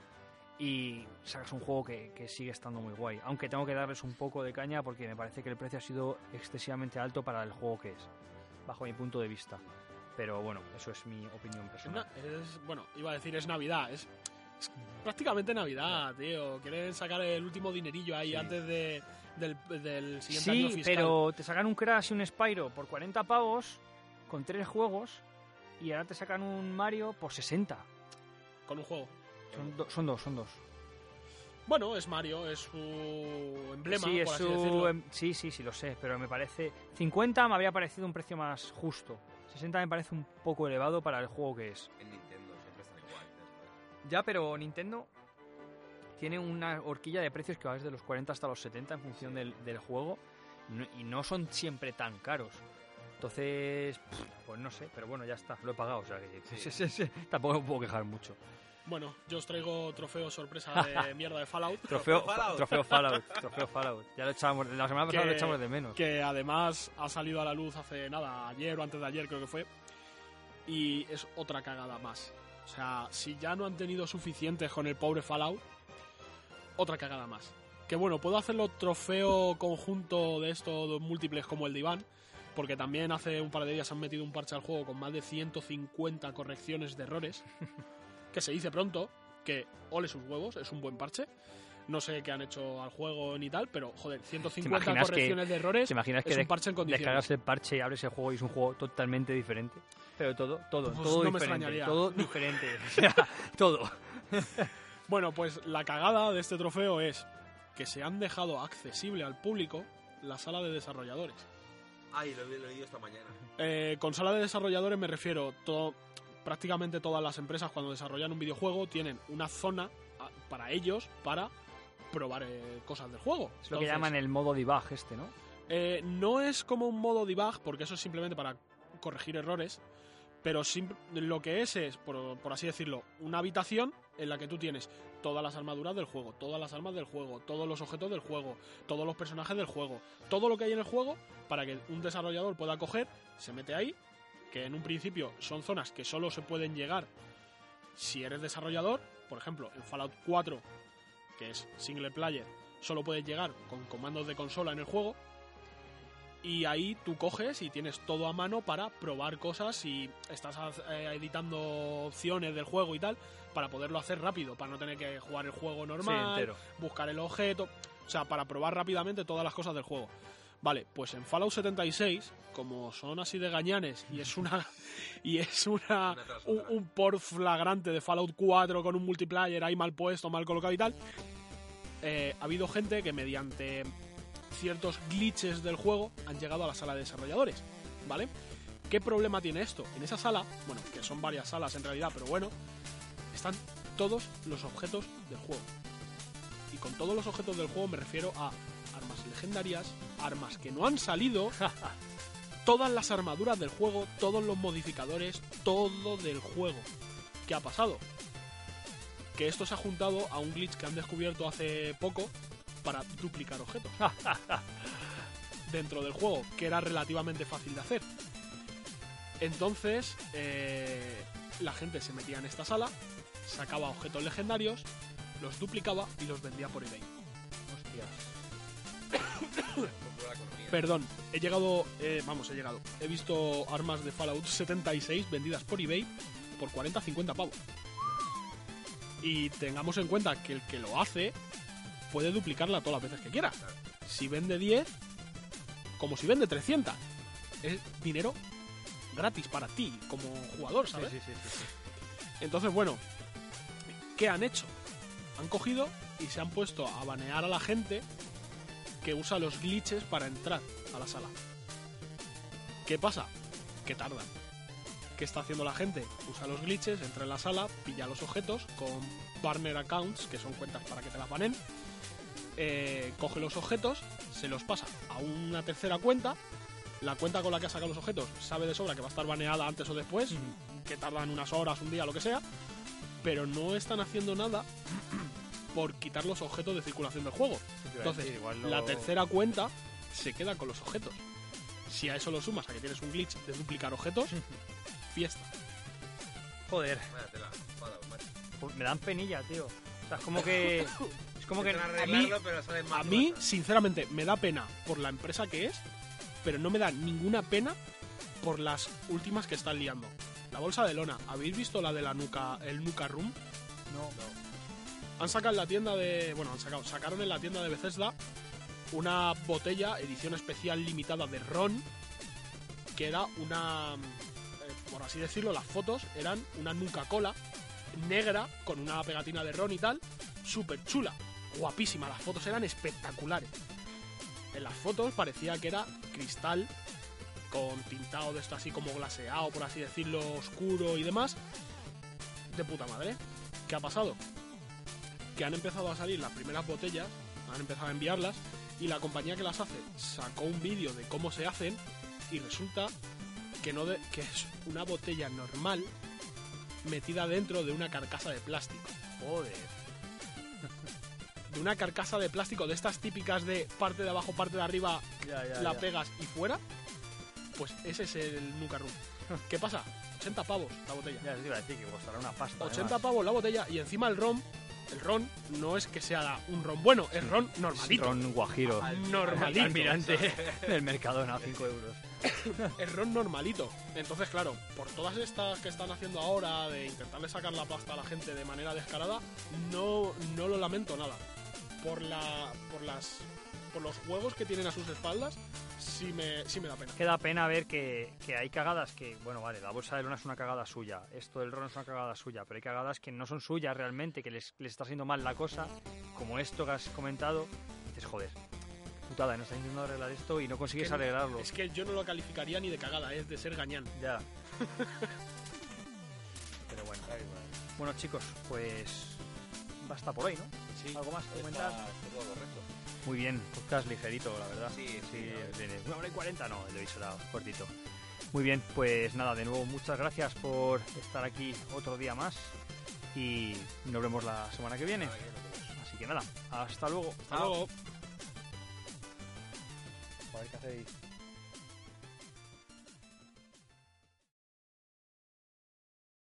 Y sacas un juego que, que sigue estando muy guay. Aunque tengo que darles un poco de caña porque me parece que el precio ha sido excesivamente alto para el juego que es. Bajo mi punto de vista. Pero bueno, eso es mi opinión personal. na- es- bueno, iba a decir es Navidad, es, es prácticamente Navidad, tío. Quieren sacar el último dinerillo ahí Sí. antes de, del, del siguiente año Sí, fiscal. pero te sacan un Crash y un Spyro por 40 pavos con tres juegos y ahora te sacan un Mario por 60. Con un juego. Son, do- son dos, son dos. Bueno, es Mario, es su emblema, sí, por es así su- decirlo. em- sí, sí, sí, lo sé, pero me parece... 50 me habría parecido un precio más justo. 60 me parece un poco elevado para el juego que es. En Nintendo siempre están igual. Ya, pero Nintendo tiene una horquilla de precios que va desde los 40 hasta los 70 en función del, del juego no- y no son siempre tan caros. Entonces, pues no sé, pero bueno, ya está, lo he pagado, o sea que Sí. tampoco me puedo quejar mucho. Bueno, yo os traigo trofeo sorpresa de mierda de Fallout. Trofeo, Fallout. trofeo Fallout, trofeo Fallout. Ya lo echábamos, la semana pasada Que- lo echamos de menos. que además ha salido a la luz hace nada, ayer o antes de ayer creo que fue, y es otra cagada más. O sea, si ya no han tenido suficientes con el pobre Fallout, otra cagada más. Que bueno, puedo hacerlo trofeo conjunto de estos múltiples como el de Iván, porque también hace un par de días han metido un parche al juego con más de 150 correcciones de errores, que se dice pronto, que ole sus huevos, es un buen parche. No sé qué han hecho al juego ni tal, pero joder, ¿Te 150 imaginas que- correcciones de errores ¿Te imaginas es que un parche en condiciones. descargas el parche y abres el juego y es un juego totalmente diferente? Pero todo, todo, Pues todo no me diferente. extrañaría. Todo diferente. O sea, todo. Bueno, pues la cagada de este trofeo es que se han dejado accesible al público la sala de desarrolladores. Ay, lo he leído esta mañana. Eh, con sala de desarrolladores me refiero, prácticamente todas las empresas cuando desarrollan un videojuego tienen una zona ah, para ellos para probar eh, cosas del juego. Es lo que llaman el modo debug este, ¿no? eh, no es como un modo debug, porque eso es simplemente para corregir errores, pero lo que es es, por, por así decirlo, una habitación en la que tú tienes todas las armaduras del juego, todas las armas del juego, todos los objetos del juego, todos los personajes del juego, todo lo que hay en el juego para que un desarrollador pueda coger, se mete ahí, que en un principio son zonas que solo se pueden llegar si eres desarrollador, por ejemplo, en Fallout 4, que es single player, solo puedes llegar con comandos de consola en el juego, y ahí tú coges y tienes todo a mano para probar cosas y estás eh, editando opciones del juego y tal para poderlo hacer rápido, para no tener que jugar el juego normal, buscar el objeto, o sea, para probar rápidamente todas las cosas del juego. Vale, pues en Fallout 76, como son así de gañanes y es una y es una un, un por flagrante de Fallout 4 con un multiplayer ahí mal puesto, mal colocado y tal, eh, ha habido gente que mediante ciertos glitches del juego han llegado a la sala de desarrolladores, ¿vale? ¿Qué problema tiene esto? En esa sala, bueno, que son varias salas en realidad, pero bueno, están todos los objetos del juego. Y con todos los objetos del juego me refiero a armas legendarias, armas que no han salido, todas las armaduras del juego, todos los modificadores, todo del juego. ¿Qué ha pasado? Que esto se ha juntado a un glitch que han descubierto hace poco para duplicar objetos dentro del juego, que era relativamente fácil de hacer. Entonces, eh, la gente se metía en esta sala, sacaba objetos legendarios, los duplicaba y los vendía por eBay. Hostias. Perdón, he llegado, eh, vamos, he llegado. He visto armas de Fallout 76 vendidas por eBay por 40-50 pavos. Y tengamos en cuenta que el que lo hace puede duplicarla todas las veces que quiera. Si vende 10, como si vende 300. Es dinero gratis para ti como jugador, ¿sabes? sí, sí, sí, sí. Entonces, bueno, ¿qué han hecho? Han cogido y se han puesto a banear a la gente que usa los glitches para entrar a la sala. ¿Qué pasa? Que tardan. ¿Qué está haciendo la gente? Usa los glitches, entra en la sala, pilla los objetos con partner accounts, que son cuentas para que te las banen. Eh, coge los objetos, se los pasa a una tercera cuenta. La cuenta con la que ha sacado los objetos sabe de sobra que va a estar baneada antes o después, que tardan unas horas, un día, lo que sea, pero no están haciendo nada por quitar los objetos de circulación del juego. Entonces, lo- la tercera cuenta se queda con los objetos. Si a eso lo sumas a que tienes un glitch de duplicar objetos, fiesta. Joder, me dan penilla, tío. O sea, es como que... Como que... A mí- arreglarlo, pero salen mal A mí, sinceramente, me da pena por la empresa que es, pero no me da ninguna pena por las últimas que están liando. La bolsa de lona, ¿habéis visto la de la nuca, el Nuka Room? No, Han sacado en la tienda de. Bueno, han sacado. Sacaron en la tienda de Bethesda una botella, edición especial limitada de ron, que era una. eh, por así decirlo, las fotos eran una Nuka Cola negra con una pegatina de ron y tal, súper chula, guapísima. Las fotos eran espectaculares. En las fotos parecía que era cristal con tintado de esto así como glaseado, por así decirlo, oscuro y demás. De puta madre. ¿Qué ha pasado? que han empezado a salir las primeras botellas, han empezado a enviarlas, y la compañía que las hace sacó un vídeo de cómo se hacen, y resulta que, no de- que es una botella normal metida dentro de una carcasa de plástico. joder. De una carcasa de plástico de estas típicas de parte de abajo, parte de arriba, Ya, ya, la ya. pegas y fuera, pues ese es el Nuka Room. ¿Qué pasa? 80 pavos la botella. Ya, iba a decir que costará una pasta. 80 además. pavos la botella y encima el ron, el ron no es que sea un ron bueno, es ron normalito. Ron guajiro. Normalito. Almirante del Mercadona, 5 euros. Es ron normalito. Entonces, claro, por todas estas que están haciendo ahora de intentarle sacar la pasta a la gente de manera descarada, no, no lo lamento nada. Por la por las por los juegos que tienen a sus espaldas, sí me, sí me da pena. Que da pena ver que, que hay cagadas que, bueno, vale, la bolsa de lona es una cagada suya, esto del ron es una cagada suya, pero hay cagadas que no son suyas realmente, que les, les está haciendo mal la cosa, como esto que has comentado, y dices, joder, putada, no está intentando arreglar esto y no consigues que no- arreglarlo. Es que yo no lo calificaría ni de cagada, es de ser gañán. Ya. pero bueno. Bueno, chicos, pues basta por hoy, ¿no? Sí, ¿Algo más que comentar? está todo correcto. Muy bien, podcast ligerito, la verdad. Sí, sí, ver. de una hora y cuarenta, no, el de será cortito. Muy bien, pues nada, de nuevo muchas gracias por estar aquí otro día más y nos vemos la semana que viene. Así que nada, hasta luego. Hasta luego. A ver qué hacéis.